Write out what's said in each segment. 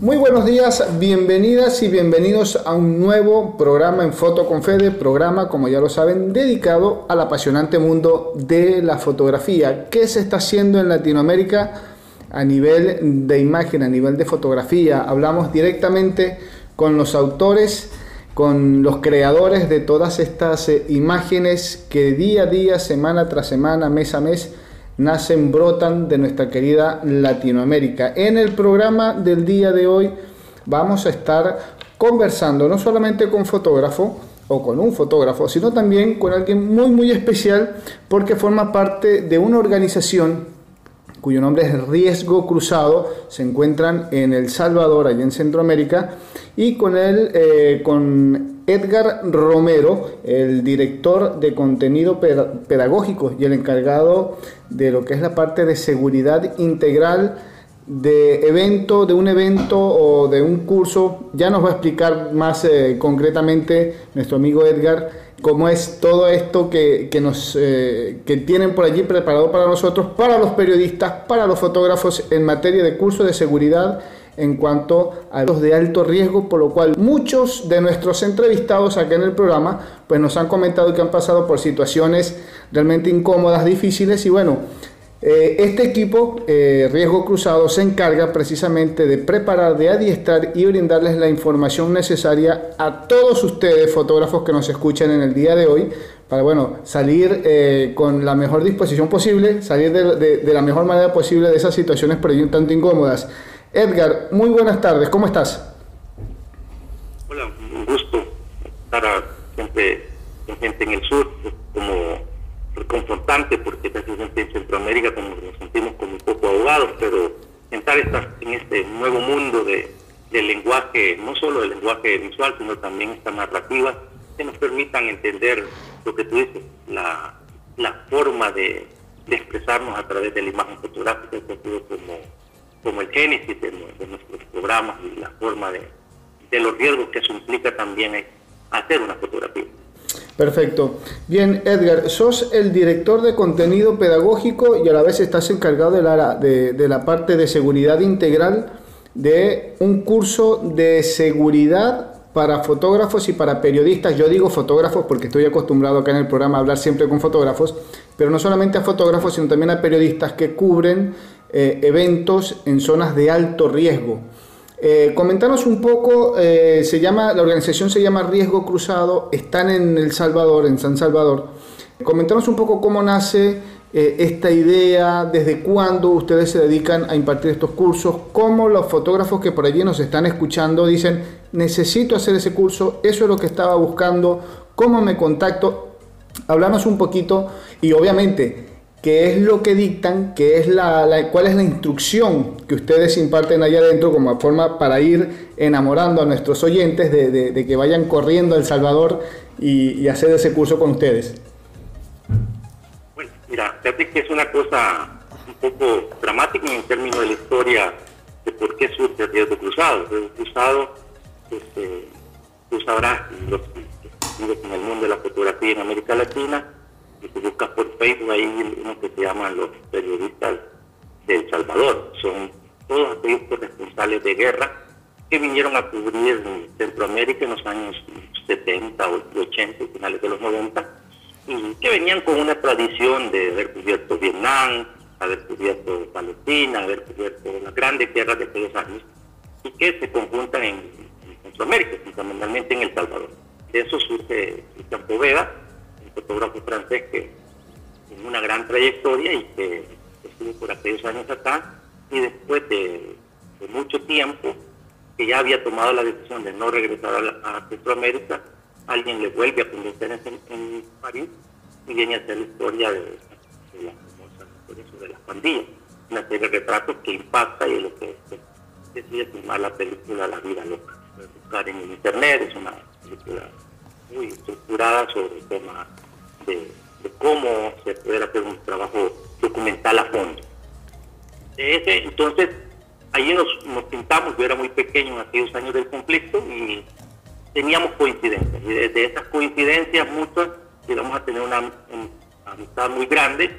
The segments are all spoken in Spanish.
Muy buenos días, bienvenidas y bienvenidos a un nuevo programa en Foto con Fede, programa, como ya lo saben, dedicado al apasionante mundo de la fotografía. ¿Qué se está haciendo en Latinoamérica a nivel de imagen, a nivel de fotografía? Hablamos directamente con los autores, con los creadores de todas estas eh, imágenes que día a día, semana tras semana, mes a mes, nacen, brotan de nuestra querida Latinoamérica. En el programa del día de hoy vamos a estar conversando no solamente con fotógrafo o con un fotógrafo, sino también con alguien muy muy especial porque forma parte de una organización cuyo nombre es Riesgo Cruzado, se encuentran en El Salvador, allá en Centroamérica, y con él, eh, con Edgar Romero, el director de contenido pedagógico y el encargado de lo que es la parte de seguridad integral de evento, de un evento o de un curso. Ya nos va a explicar más eh, concretamente nuestro amigo Edgar cómo es todo esto que, nos, eh, que tienen por allí preparado para nosotros, para los periodistas, para los fotógrafos en materia de curso de seguridad en cuanto a los de alto riesgo, por lo cual muchos de nuestros entrevistados aquí en el programa pues nos han comentado que han pasado por situaciones realmente incómodas, difíciles y bueno, este equipo, eh, Riesgo Cruzado, se encarga precisamente de preparar, de adiestrar y brindarles la información necesaria a todos ustedes, fotógrafos que nos escuchan en el día de hoy, para bueno, salir eh, con la mejor disposición posible, salir de, la mejor manera posible de esas situaciones por ahí un tanto incómodas. Edgar, muy buenas tardes, ¿cómo estás? Hola, un gusto estar siempre con gente en el sur, como reconfortante porque precisamente en Centroamérica como nos sentimos como un poco ahogados, pero entrar en este nuevo mundo de, del lenguaje, no solo del lenguaje visual, sino también esta narrativa, que nos permitan entender lo que tú dices, la, la forma de, expresarnos a través de la imagen fotográfica, que ha como, como el génesis de, nuestros programas y la forma de, de los riesgos que eso implica también hacer una fotografía. Perfecto. Bien, Edgar, sos el director de contenido pedagógico y a la vez estás encargado de la, de, la parte de seguridad integral de un curso de seguridad para fotógrafos y para periodistas. Yo digo fotógrafos porque estoy acostumbrado acá en el programa a hablar siempre con fotógrafos, pero no solamente a fotógrafos, sino también a periodistas que cubren eh, eventos en zonas de alto riesgo. Eh, un poco, eh, se llama, la organización se llama Riesgo Cruzado, están en El Salvador, en San Salvador. Comentanos un poco cómo nace eh, esta idea, desde cuándo ustedes se dedican a impartir estos cursos, cómo los fotógrafos que por allí nos están escuchando dicen, necesito hacer ese curso, eso es lo que estaba buscando, cómo me contacto. Hablamos un poquito y obviamente qué es lo que dictan, qué es la, cuál es la instrucción que ustedes imparten allá adentro como forma para ir enamorando a nuestros oyentes de, que vayan corriendo a El Salvador y, hacer ese curso con ustedes. Bueno, mira, fíjate que es una cosa un poco dramática en términos de la historia de por qué surge el riesgo cruzado. El riesgo cruzado, este, tú sabrás, en el mundo de la fotografía en América Latina, si tú buscas por Facebook, hay uno que se llaman los periodistas de El Salvador. Son todos aquellos corresponsales de guerra que vinieron a cubrir Centroamérica en los años 70 o 80, finales de los 90, y que venían con una tradición de haber cubierto Vietnam, haber cubierto Palestina, haber cubierto las grandes guerras de aquellos años, y que se conjuntan en, Centroamérica, fundamentalmente en El Salvador. De eso surge Campo Vega, fotógrafo francés que tiene una gran trayectoria y que estuvo por aquellos años acá y después de, mucho tiempo que ya había tomado la decisión de no regresar a, Centroamérica, alguien le vuelve a convencer en, París y viene a hacer la historia de, la famosa de las pandillas, una serie de retratos que impacta y es lo que decide filmar la película La vida loca. buscar en internet, es una película muy estructurada sobre el tema de, cómo se puede hacer un trabajo documental a fondo. entonces, ahí nos, pintamos, yo era muy pequeño en aquellos años del conflicto y teníamos coincidencias. Y desde esas coincidencias muchas llegamos a tener una, amistad muy grande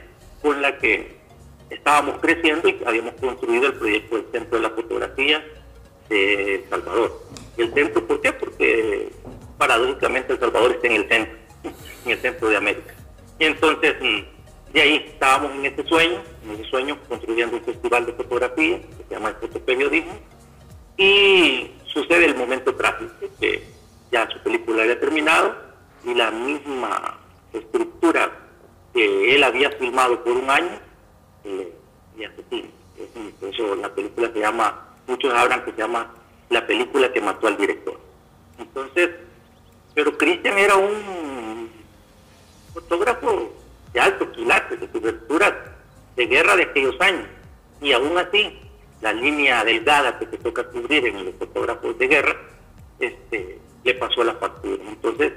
con la que estábamos creciendo y habíamos construido el proyecto del Centro de la Fotografía de El Salvador. ¿Y el centro por qué? Porque paradójicamente El Salvador está en el centro, en el centro de América. Entonces, mm, de ahí estábamos en este sueño, en ese sueño construyendo un festival de fotografía que se llama el fotoperiodismo, y sucede el momento trágico, que ya su película había terminado y la misma estructura que él había filmado por un año, eh, y asesina. Eso la película se llama, muchos hablan que se llama la película que mató al director. Entonces, pero Christian era un fotógrafo de alto quilate, de cobertura de guerra de aquellos años. Y aún así, la línea delgada que se toca cubrir en los fotógrafos de guerra, este, le pasó a la factura. Entonces,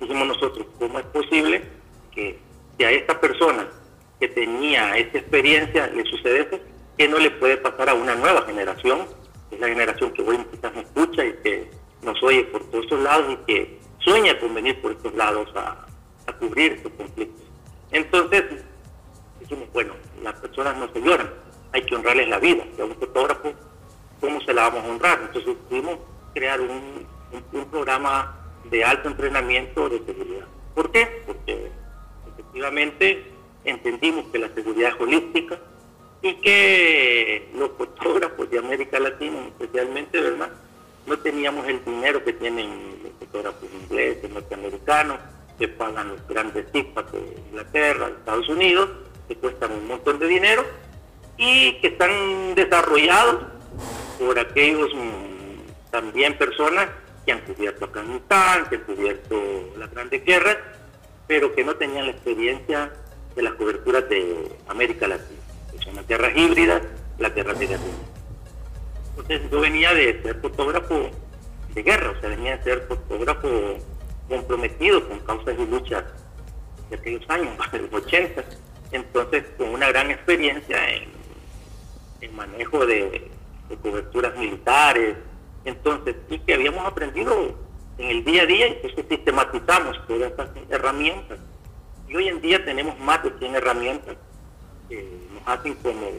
dijimos nosotros, ¿cómo es posible que, a esta persona que tenía esa experiencia le sucede eso? que no le puede pasar a una nueva generación? Es la generación que hoy quizás nos escucha y que nos oye por todos estos lados y que sueña con venir por estos lados a, a cubrir estos conflictos. Entonces, dijimos, bueno, las personas no se lloran, hay que honrarles la vida. Y a un fotógrafo, ¿cómo se la vamos a honrar? Entonces pudimos crear un, un, programa de alto entrenamiento de seguridad. ¿Por qué? Porque efectivamente entendimos que la seguridad es holística y que los fotógrafos de América Latina especialmente, ¿verdad? No teníamos el dinero que tienen los fotógrafos ingleses, norteamericanos, que pagan los grandes cifras de Inglaterra, de Estados Unidos, que cuestan un montón de dinero y que están desarrollados por aquellos mm, también personas que han cubierto Afganistán, que han cubierto las grandes guerras, pero que no tenían la experiencia de las coberturas de América Latina, que son las guerras híbridas, las guerras de guerra. Entonces yo venía de ser fotógrafo de guerra, o sea, venía de ser fotógrafo comprometido con causas y luchas de aquellos años, de los 80, entonces con una gran experiencia en, en manejo de, coberturas militares, entonces, y que habíamos aprendido en el día a día que sistematizamos todas estas herramientas. Y hoy en día tenemos más de 100 herramientas que nos hacen como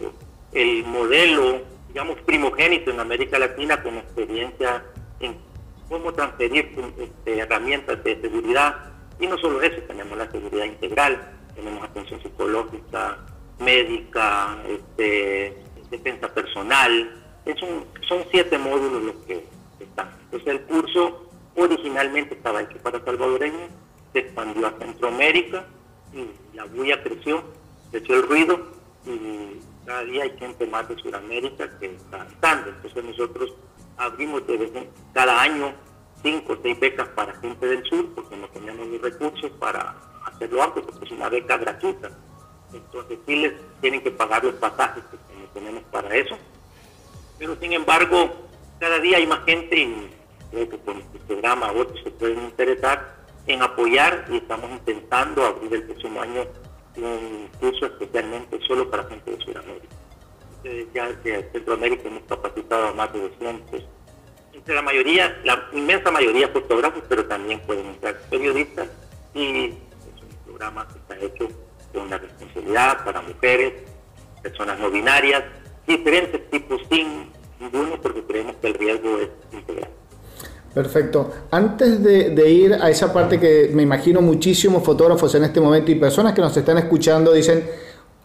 el modelo, digamos, primogénito en América Latina con experiencia en cómo transferir este, herramientas de seguridad. Y no solo eso, tenemos la seguridad integral, tenemos atención psicológica, médica, este, defensa personal, son siete módulos los que están. Entonces el curso originalmente estaba hecho para salvadoreños, se expandió a Centroamérica y la bulla creció, creció el ruido y cada día hay gente más de Sudamérica que está dando. Entonces nosotros abrimos cada año cinco o seis becas para gente del sur porque no teníamos los recursos para hacerlo antes porque es una beca gratuita. Entonces sí les tienen que pagar los pasajes que tenemos para eso pero sin embargo, cada día hay más gente y creo que con este programa otros se pueden interesar en apoyar y estamos intentando abrir el próximo año un curso especialmente solo para gente de Sudamérica. ya de Centroamérica hemos capacitado a más de 200. Entre la mayoría, la inmensa mayoría fotógrafos, pero también pueden entrar periodistas y es un programa que está hecho con la responsabilidad para mujeres, personas no binarias, diferentes tipos sin ninguno porque creemos que el riesgo es integral. Perfecto. Antes de, ir a esa parte que me imagino muchísimos fotógrafos en este momento y personas que nos están escuchando dicen,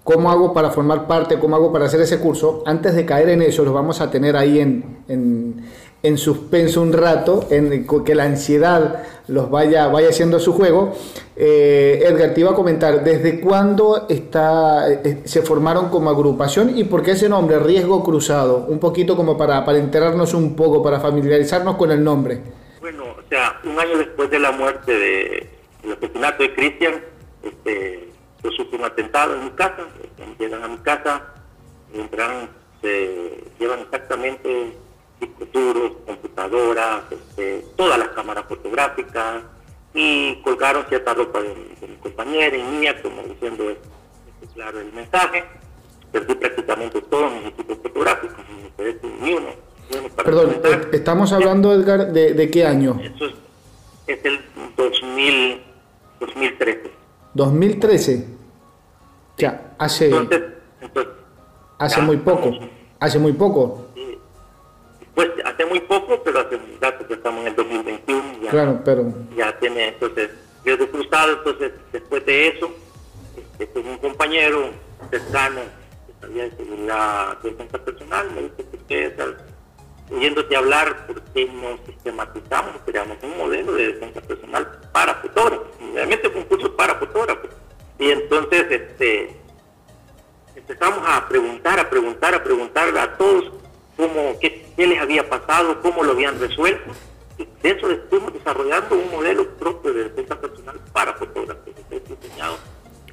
¿cómo hago para formar parte? ¿Cómo hago para hacer ese curso? Antes de caer en eso, los vamos a tener ahí en, en, en suspenso un rato, en que la ansiedad los vaya, vaya haciendo su juego. Eh, Edgar, te iba a comentar, ¿desde cuándo está, eh, se formaron como agrupación y por qué ese nombre, Riesgo Cruzado? Un poquito como para, enterarnos un poco, para familiarizarnos con el nombre. Bueno, o sea, un año después de la muerte de, del asesinato de Cristian, este, yo sufrí un atentado en mi casa, llegan a mi casa, entran, se llevan exactamente discos computadoras, este, todas las cámaras fotográficas y colgaron cierta ropa de, mi compañera y mía, como diciendo este, claro el mensaje. Perdí prácticamente todos mis equipos fotográficos, ni uno. Perdón, eh, estamos hablando, Edgar, de, de qué año? Eso es, el 2000, 2013. 2013. Ya, hace, hace muy poco. Hace muy poco pues hace muy poco, pero hace un rato que estamos en el 2021. Ya, claro, pero... Ya tiene, entonces, riesgo cruzado, entonces, después de eso, este, con un compañero cercano que sabía de seguridad de defensa personal, me dice que oyéndote hablar, ¿por qué no sistematizamos, creamos un modelo de defensa personal para fotógrafos? Realmente un curso para fotógrafos. Y entonces este, empezamos a preguntar, a preguntar, a preguntar a todos cómo, qué, les había pasado, cómo lo habían resuelto. Y de eso estuvimos desarrollando un modelo propio de defensa personal para fotógrafos.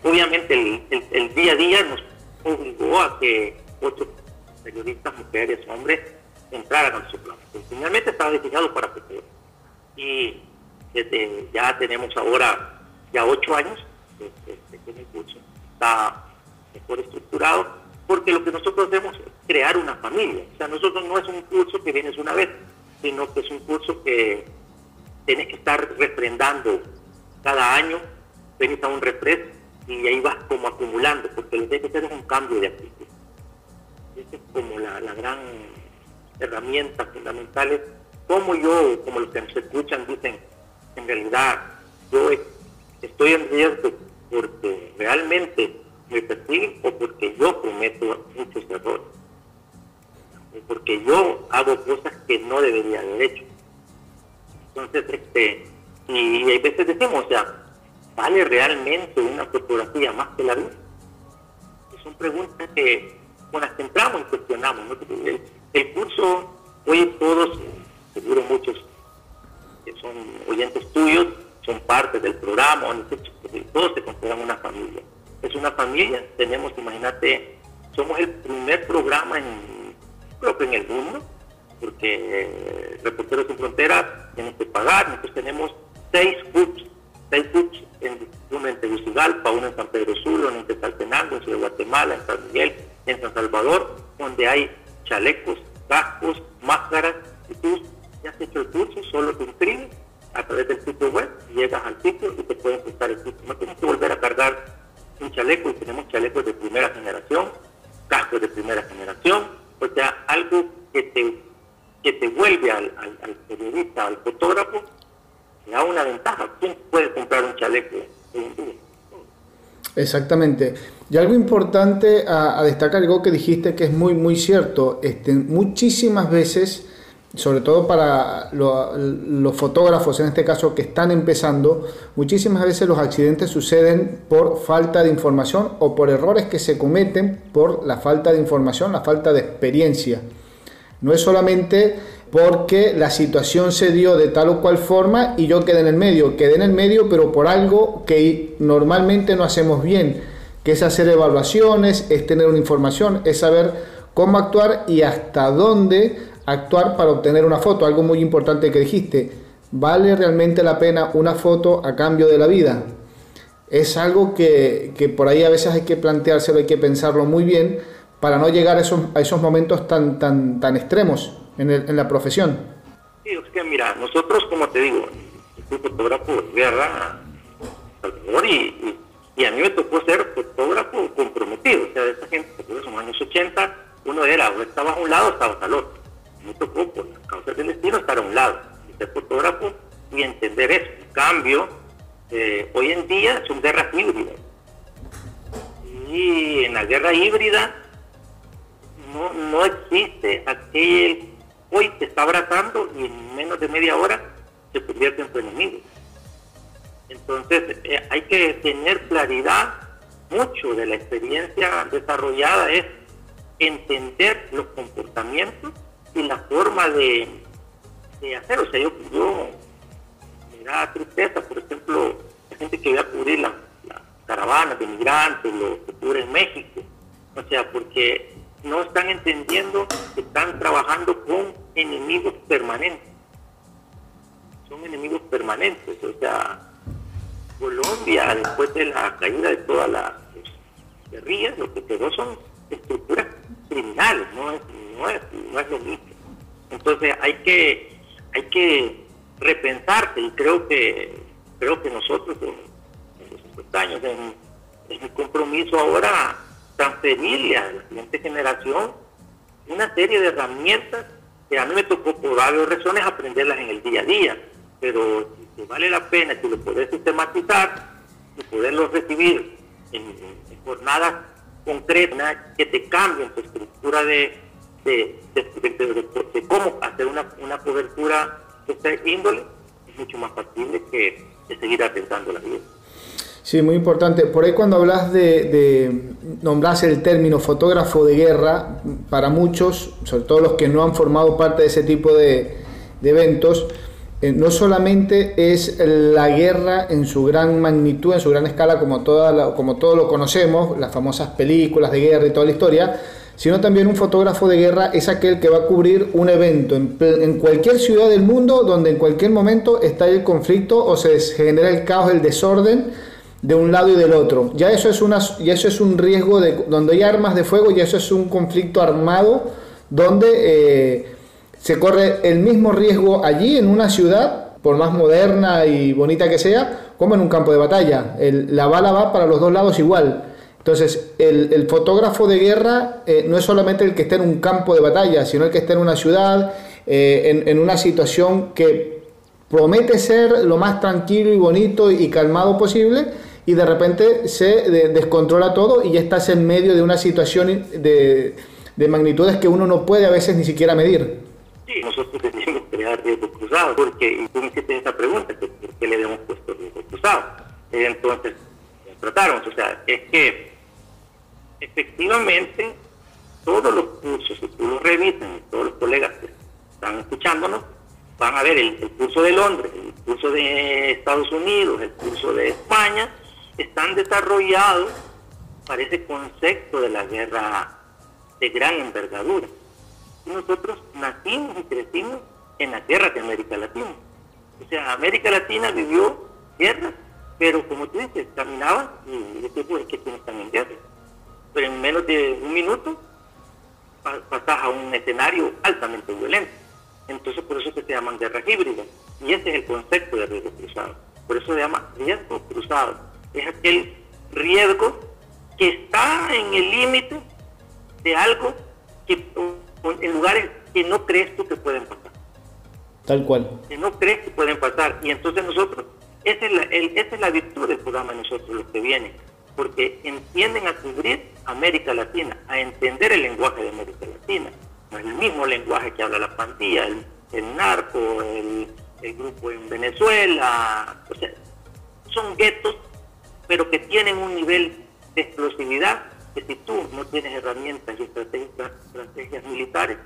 Obviamente el, día a día nos obligó a que ocho periodistas, mujeres, hombres, entrar a nuestro plan. Finalmente estaba diseñado para futuro. Y desde, ya tenemos ahora ya ocho años este, que el curso está mejor estructurado, porque lo que nosotros hacemos es crear una familia. O sea, nosotros no es un curso que vienes una vez, sino que es un curso que tienes que estar refrendando cada año, venís a un refresco y ahí vas como acumulando, porque lo que hay que hacer es un cambio de actitud. Esa es como la, gran herramientas fundamentales, como yo, como los que nos escuchan dicen, en realidad yo estoy en riesgo porque realmente me persiguen o porque yo cometo muchos errores, o porque yo hago cosas que no debería haber hecho. Entonces, este, y, hay veces decimos, o sea, ¿vale realmente una fotografía más que la vida? Son preguntas que con las que y cuestionamos. ¿no? El curso, hoy todos, seguro muchos que son oyentes tuyos, son parte del programa, todos se consideran una familia. Es una familia, tenemos, imagínate, somos el primer programa en, creo que en el mundo, porque eh, Reporteros sin Fronteras tienen que pagar, nosotros tenemos seis hubs, seis hubs en, uno en Tegucigalpa, uno en San Pedro Sula, uno en Quetzaltenango, en Ciudad Guatemala, en San Miguel, en San Salvador, donde hay chalecos, cascos, máscaras, y tú ya has hecho el curso, solo te inscribes a través del sitio web, llegas al sitio y te pueden prestar el curso. No tienes que volver a cargar un chaleco y tenemos chalecos de primera generación, cascos de primera generación, o sea, algo que te, que te vuelve al, periodista, al fotógrafo, le da una ventaja. ¿Quién puede comprar un chaleco hoy en día? Exactamente. Y algo importante a, destacar, algo que dijiste que es muy, muy cierto, este, muchísimas veces, sobre todo para los fotógrafos en este caso que están empezando, muchísimas veces los accidentes suceden por falta de información o por errores que se cometen por la falta de información, la falta de experiencia. No es solamente porque la situación se dio de tal o cual forma y yo quedé en el medio, quedé en el medio pero por algo que normalmente no hacemos bien, que es hacer evaluaciones, es tener una información, es saber cómo actuar y hasta dónde actuar para obtener una foto, algo muy importante que dijiste, ¿vale realmente la pena una foto a cambio de la vida? Es algo que, que por ahí a veces hay que planteárselo, hay que pensarlo muy bien para no llegar a esos, a esos momentos tan, tan, tan extremos en, el, en la profesión. Sí, es que mira, nosotros, como te digo, soy fotógrafo de guerra, y, y, a mí me tocó ser fotógrafo comprometido, o sea, de esa gente, porque los años 80, uno era, o estaba a un lado estaba al otro. Por las causas del destino, estar a un lado, y ser fotógrafo y entender eso. En cambio, eh, hoy en día son guerras híbridas. Y en la guerra híbrida no, no existe aquel hoy te está abrazando y en menos de media hora se convierte en tu enemigo. Entonces eh, hay que tener claridad, mucho de la experiencia desarrollada es entender los comportamientos y la forma de, hacer. O sea, yo, yo me da tristeza, por ejemplo, la gente que va a cubrir las caravanas de migrantes, lo que cubre en México. O sea, porque no están entendiendo que están trabajando con enemigos permanentes. Son enemigos permanentes. O sea, Colombia, después de la caída de todas las guerrillas, lo que quedó son estructuras criminales, no es, no es, lo mismo. Entonces hay que, hay que repensarse y creo que creo que nosotros en, los 50 años es mi compromiso ahora transferirle a la siguiente generación una serie de herramientas que a mí me tocó por varias razones aprenderlas en el día a día, pero si vale la pena, si lo puedes sistematizar y poderlo recibir en, jornadas concretas que te cambien tu estructura de, de, cómo hacer una, una cobertura de esta índole, es mucho más factible que, seguir atentando la vida. Sí, muy importante. Por ahí cuando hablas de, de nombras el término fotógrafo de guerra, para muchos, sobre todo los que no han formado parte de ese tipo de, de eventos, eh, no solamente es la guerra en su gran magnitud, en su gran escala, como, toda como todo lo conocemos, las famosas películas de guerra y toda la historia, sino también un fotógrafo de guerra es aquel que va a cubrir un evento en, cualquier ciudad del mundo donde en cualquier momento está el conflicto o se genera el caos, el desorden de un lado y del otro. Ya eso es, una, ya eso es un riesgo de donde hay armas de fuego, ya eso es un conflicto armado donde eh, se corre el mismo riesgo allí en una ciudad, por más moderna y bonita que sea, como en un campo de batalla. la bala va para los dos lados igual. Entonces, el, fotógrafo de guerra eh, no es solamente el que está en un campo de batalla, sino el que está en una ciudad, eh, en, una situación que promete ser lo más tranquilo y bonito y calmado posible, y de repente se descontrola todo y ya estás en medio de una situación de, de, magnitudes que uno no puede a veces ni siquiera medir. Sí, nosotros tenemos crear riesgo cruzado, porque tú me hiciste esa pregunta, ¿por qué le habíamos puesto riesgo cruzado? Entonces, trataron, o sea, es que efectivamente todos los cursos, si tú los revisas, todos los colegas que están escuchándonos, van a ver el, curso de Londres, el curso de Estados Unidos, el curso de España, están desarrollados para ese concepto de la guerra de gran envergadura. Y nosotros nacimos y crecimos en la guerra de América Latina. O sea, América Latina vivió guerra, pero como tú dices, caminaba y decía, pues, que tienes también guerra. Pero en menos de un minuto pasas a un escenario altamente violento. Entonces, por eso que se llaman guerras híbridas. Y ese es el concepto de riesgo cruzado. Por eso se llama riesgo cruzado es aquel riesgo que está en el límite de algo que en lugares que no crees tú que pueden pasar. Tal cual. Que no crees que pueden pasar. Y entonces nosotros, esa es la, esa es la virtud del programa de nosotros, los que vienen, porque entienden a cubrir América Latina, a entender el lenguaje de América Latina. No es el mismo lenguaje que habla la pandilla, el, el narco, el, grupo en Venezuela. O sea, son guetos pero que tienen un nivel de explosividad que si tú no tienes herramientas y estrategias, militares,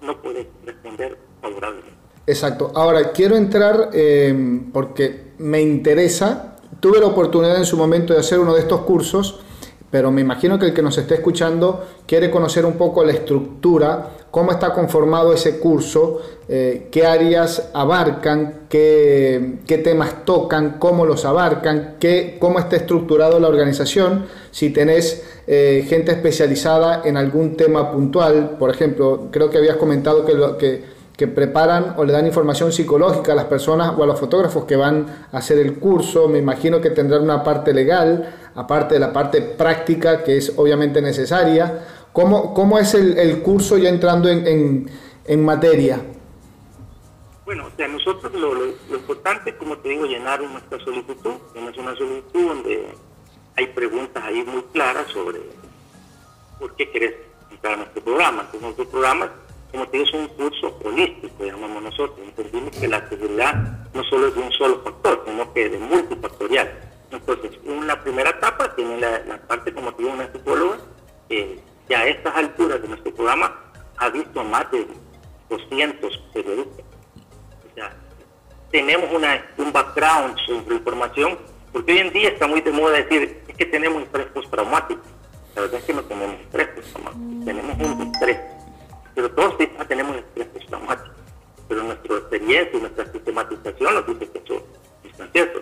no puedes responder favorablemente. Exacto. Ahora, quiero entrar eh, porque me interesa. Tuve la oportunidad en su momento de hacer uno de estos cursos pero me imagino que el que nos esté escuchando quiere conocer un poco la estructura, cómo está conformado ese curso, eh, qué áreas abarcan, qué, temas tocan, cómo los abarcan, qué, cómo está estructurado la organización, si tenés eh, gente especializada en algún tema puntual, por ejemplo, creo que habías comentado que, lo, que que preparan o le dan información psicológica a las personas o a los fotógrafos que van a hacer el curso. Me imagino que tendrán una parte legal, aparte de la parte práctica que es obviamente necesaria. ¿Cómo, cómo es el, el curso ya entrando en, en, en, materia? Bueno, o sea, nosotros lo, lo, importante, como te digo, llenar nuestra solicitud. Es una solicitud donde hay preguntas ahí muy claras sobre por qué querés entrar a nuestro programa. Entonces, nuestro programa como te digo, es un curso holístico, llamamos nosotros. Entendimos que la seguridad no solo es de un solo factor, sino que es multifactorial. Entonces, una primera etapa tiene la, parte, como te digo, una psicóloga, que a estas alturas de nuestro programa ha visto más de 200 periodistas. O sea, tenemos una, un background sobre información, porque hoy en día está muy de moda decir, es que tenemos estrés postraumático. La verdad es que no tenemos estrés postraumático, tenemos un estrés pero todos tenemos estrés postraumático. Pero nuestra experiencia y nuestra sistematización nos dice que eso es cierto.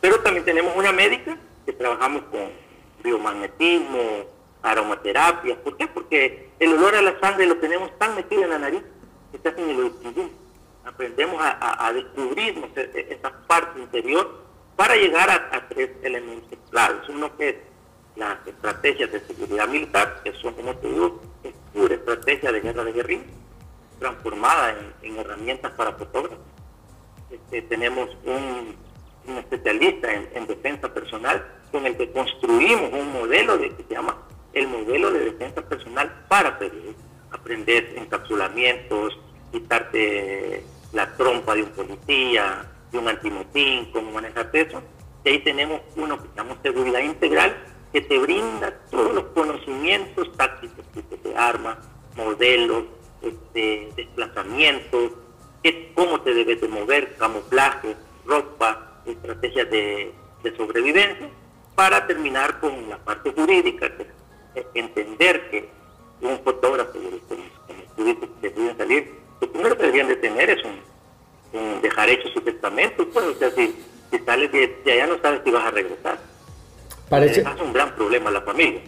Pero también tenemos una médica que trabajamos con biomagnetismo, aromaterapia. ¿Por qué? Porque el olor a la sangre lo tenemos tan metido en la nariz que casi ni lo distinguimos. Aprendemos a, a, descubrir esa parte interior para llegar a, tres elementos claves. Uno que es las estrategias de seguridad militar, que son, como te digo, pura estrategia de guerra de guerrilla. transformada en, herramientas para fotógrafos. Este, tenemos un, especialista en, defensa personal con el que construimos un modelo de, que se llama el modelo de defensa personal para periodistas. Aprender encapsulamientos, quitarte la trompa de un policía, de un antimotín, cómo manejar eso. Y ahí tenemos uno que llamamos seguridad integral, que te brinda todos los conocimientos tácticos, de armas, modelos, este, desplazamientos, cómo te debes de mover, camuflaje, ropa, estrategias de, sobrevivencia, para terminar con la parte jurídica, que es entender que un fotógrafo, como, como que salir, lo primero que deberían de tener es un, dejar hecho su testamento, pues, o sea, si, sales de, allá no sabes si vas a regresar. Parece... Es un gran problema a la familia.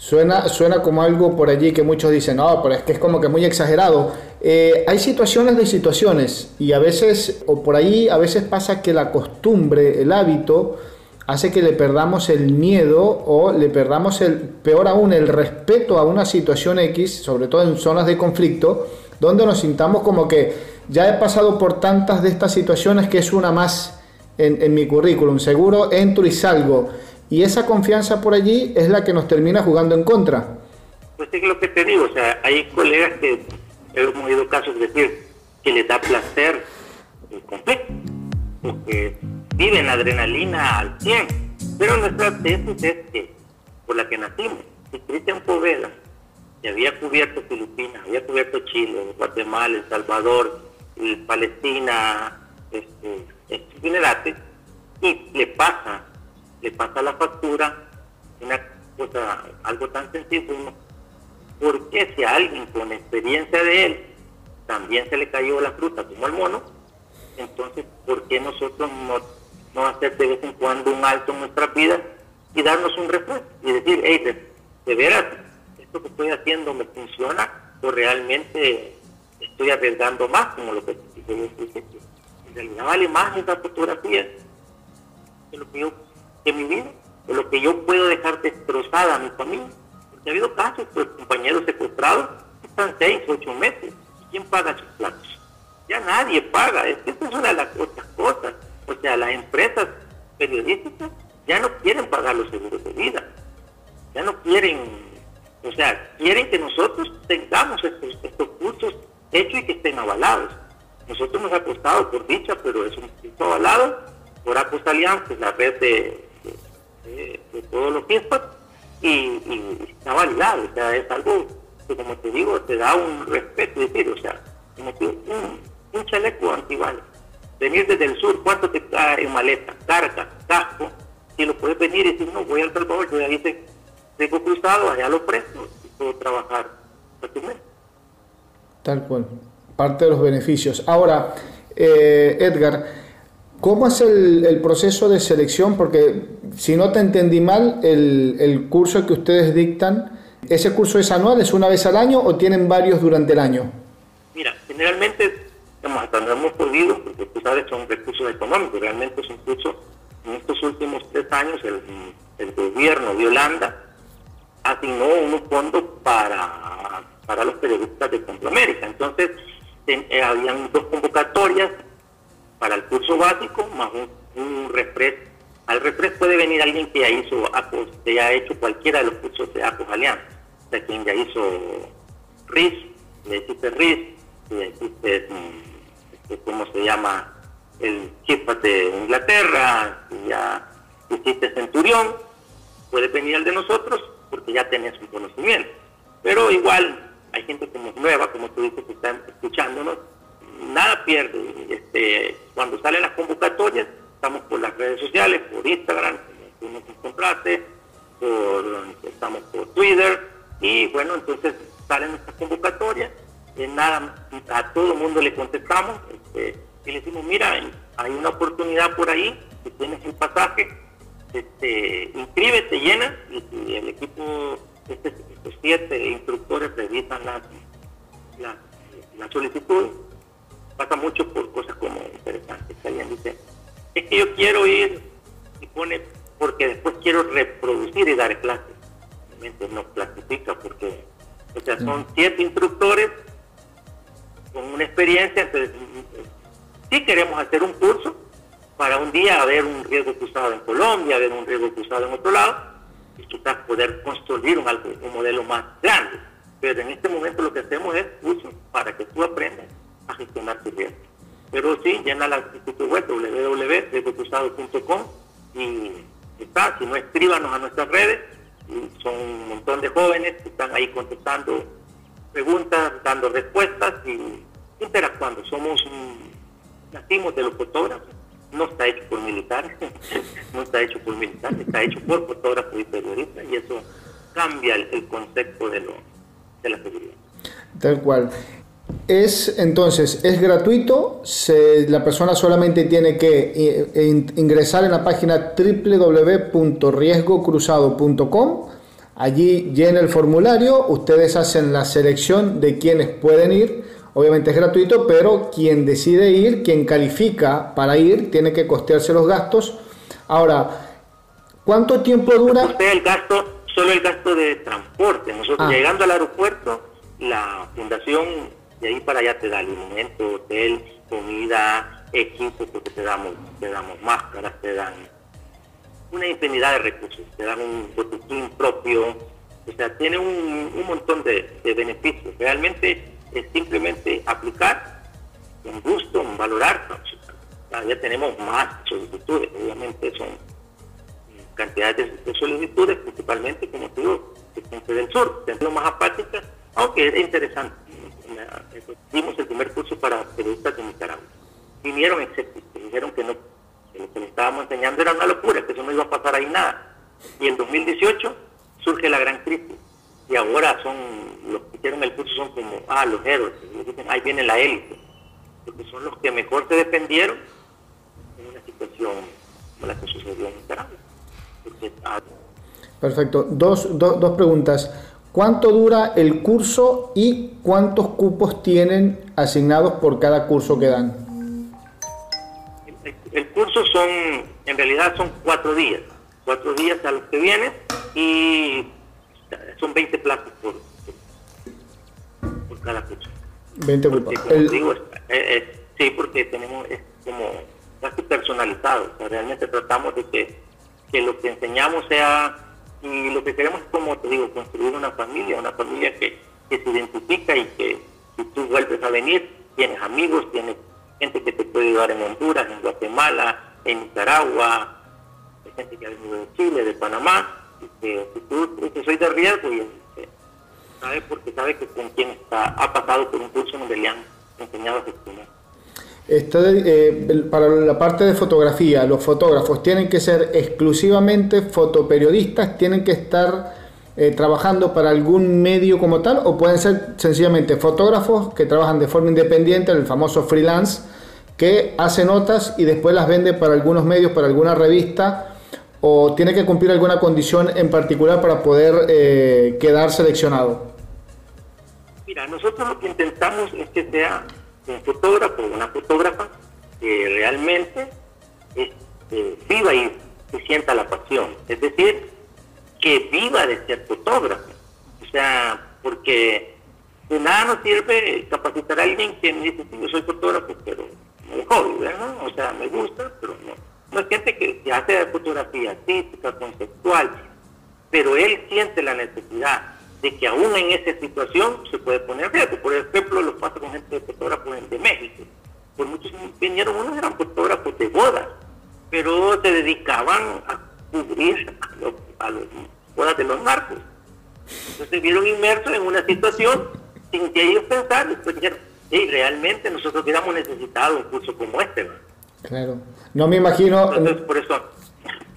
Suena, suena como algo por allí que muchos dicen, no, pero es que es como que muy exagerado. Eh, hay situaciones de situaciones y a veces, o por ahí a veces pasa que la costumbre, el hábito, hace que le perdamos el miedo o le perdamos el, peor aún, el respeto a una situación X, sobre todo en zonas de conflicto, donde nos sintamos como que ya he pasado por tantas de estas situaciones que es una más en, en mi currículum, seguro entro y salgo. Y esa confianza por allí es la que nos termina jugando en contra. Pues es lo que te digo, o sea, hay colegas que hemos oído casos de decir que les da placer el conflicto, porque viven adrenalina al 100, pero nuestra tesis es que, por la que nacimos, si Cristian Poveda, que había cubierto Filipinas, había cubierto Chile, Guatemala, El Salvador, Palestina, este, este, y le pasa le pasa la factura, una cosa, algo tan sencillo ¿por qué si a alguien con experiencia de él también se le cayó la fruta como el mono? Entonces, ¿por qué nosotros no, no hacer de vez en cuando un alto en nuestra vida y darnos un refresco y decir, hey, de, veras, esto que estoy haciendo me funciona o realmente estoy arriesgando más, como lo que dije? En realidad vale más esa fotografía que lo que yo de mi vida, de lo que yo puedo dejar destrozada a mi familia. Porque ha habido casos, pues compañeros secuestrados están seis, ocho meses. ¿Quién paga sus platos? Ya nadie paga. Es que esta es una de las otras cosas. O sea, las empresas periodísticas ya no quieren pagar los seguros de vida. Ya no quieren, o sea, quieren que nosotros tengamos estos, estos cursos hechos y que estén avalados. Nosotros nos ha costado por dicha, pero es un curso avalado por Acos Alianza, la red de, todos los tiempos y, está validado, o sea, es algo que como te digo, te da un respeto, decir, o sea, como que un, un chaleco antibala. Venir desde el sur, ¿cuánto te cae en maleta? Carga, casco, si lo puedes venir y decir, no, voy al Salvador, yo ya hice, tengo cruzado, allá lo presto y puedo trabajar. Tal cual, parte de los beneficios. Ahora, eh, Edgar, ¿Cómo es el, proceso de selección? Porque si no te entendí mal, el, curso que ustedes dictan, ¿ese curso es anual, es una vez al año o tienen varios durante el año? Mira, generalmente, hasta hemos podido, porque tú sabes, son recursos económicos, realmente es un curso, en estos últimos tres años el, gobierno de Holanda asignó unos fondos para, para los periodistas de Centroamérica. Entonces, eh, habían dos convocatorias para el curso básico más un, un Al refresh puede venir alguien que ya hizo APOS, que ya ha hecho cualquiera de los cursos de APOS Alianza, sea, quien ya hizo RIS, le hiciste RIS, le hiciste, este, ¿cómo se llama? El Chispas de Inglaterra, ya hiciste Centurión, puede venir el de nosotros porque ya tenés un conocimiento. Pero igual hay gente como nueva, como tú dices, que están escuchándonos, nada pierde. Este, cuando salen las convocatorias, estamos por las redes sociales, por Instagram, como nos estamos por Twitter, y bueno, entonces salen estas convocatorias, y nada, a todo el mundo le contestamos, este, y le decimos, mira, hay una oportunidad por ahí, si tienes el pasaje, este, inscríbete, llena, y, el equipo, este, estos siete instructores revisan las, las, las solicitudes pasa mucho por cosas como interesantes. Alguien dice, es que yo quiero ir y pone, porque después quiero reproducir y dar clases. Obviamente no clasifica porque, o sea, son siete instructores con una experiencia, entonces sí queremos hacer un curso para un día haber un riesgo cruzado en Colombia, haber un riesgo cruzado en otro lado, y quizás poder construir un, un modelo más grande. Pero en este momento lo que hacemos es cursos para que tú aprendas a gestionar tu. Pero sí, llena la sitio web www.riesgocruzado.com y está, si no escríbanos a nuestras redes, son un montón de jóvenes que están ahí contestando preguntas, dando respuestas y interactuando. Somos nacimos de los fotógrafos, no está hecho por militares, no está hecho por militares, está hecho por fotógrafos y periodistas y eso cambia el, concepto de, lo, de la seguridad. Tal cual. Es entonces, es gratuito, la persona solamente tiene que eh, ingresar en la página www.riesgocruzado.com, allí llena el formulario, ustedes hacen la selección de quienes pueden ir, obviamente es gratuito, pero quien decide ir, quien califica para ir, tiene que costearse los gastos. Ahora, ¿cuánto tiempo dura? el gasto, solo el gasto de transporte. Nosotros ah. llegando al aeropuerto, la fundación de ahí para allá te da alimento, hotel, comida, equipo, porque te damos, te damos máscaras, te dan una infinidad de recursos, te dan un botiquín propio, o sea, tiene un, un montón de, beneficios. Realmente es simplemente aplicar con gusto, valorar. ya tenemos más solicitudes, obviamente son cantidades de, solicitudes, principalmente, como te digo, de del sur, de más apáticas, aunque es interesante dimos el primer curso para periodistas de Nicaragua. Vinieron escépticos, dijeron que no, que lo que le estábamos enseñando era una locura, que eso no iba a pasar ahí nada. Y en 2018 surge la gran crisis. Y ahora son, los que hicieron el curso son como, ah, los héroes, dicen, ahí viene la élite. Porque son los que mejor se defendieron en una situación como la que sucedió en Nicaragua. Ah, Perfecto. Dos, dos preguntas. ¿Cuánto dura el curso y cuántos cupos tienen asignados por cada curso que dan? El, curso son, en realidad son cuatro días, cuatro días a los que vienen y son 20 plazas por, por cada curso. 20 cupos. sí, porque tenemos, es como casi personalizado, realmente tratamos de que, que lo que enseñamos sea y lo que queremos es, como te digo, construir una familia, una familia que, se identifica y que si tú vuelves a venir, tienes amigos, tienes gente que te puede ayudar en Honduras, en Guatemala, en Nicaragua, gente que ha venido de Chile, de Panamá, y que si tú que soy de riesgo y sabe porque sabe que con quien está, ha pasado por un curso donde le han enseñado a gestionar. Eh, para la parte de fotografía, los fotógrafos tienen que ser exclusivamente fotoperiodistas, tienen que estar eh, trabajando para algún medio como tal, o pueden ser sencillamente fotógrafos que trabajan de forma independiente, el famoso freelance, que hace notas y después las vende para algunos medios, para alguna revista, o tiene que cumplir alguna condición en particular para poder eh, quedar seleccionado. Mira, nosotros lo que intentamos es que sea un fotógrafo, una fotógrafa que realmente este, viva y se sienta la pasión. Es decir, que viva de ser fotógrafo. O sea, porque de nada nos sirve capacitar a alguien que me dice, yo soy fotógrafo, pero no es ¿verdad? O sea, me gusta, pero no. No es gente que hace fotografía artística, conceptual, pero él siente la necesidad de que aún en esa situación se puede poner riesgo. Por ejemplo, lo pasa con gente de fotógrafos de México. Por muchos vinieron, unos eran fotógrafos de bodas, pero se dedicaban a cubrir a, las bodas de los narcos. Entonces se vieron inmersos en una situación sin que ellos pensaran, después dijeron, hey, realmente nosotros hubiéramos necesitado un curso como este. Claro. No me imagino... Entonces, por eso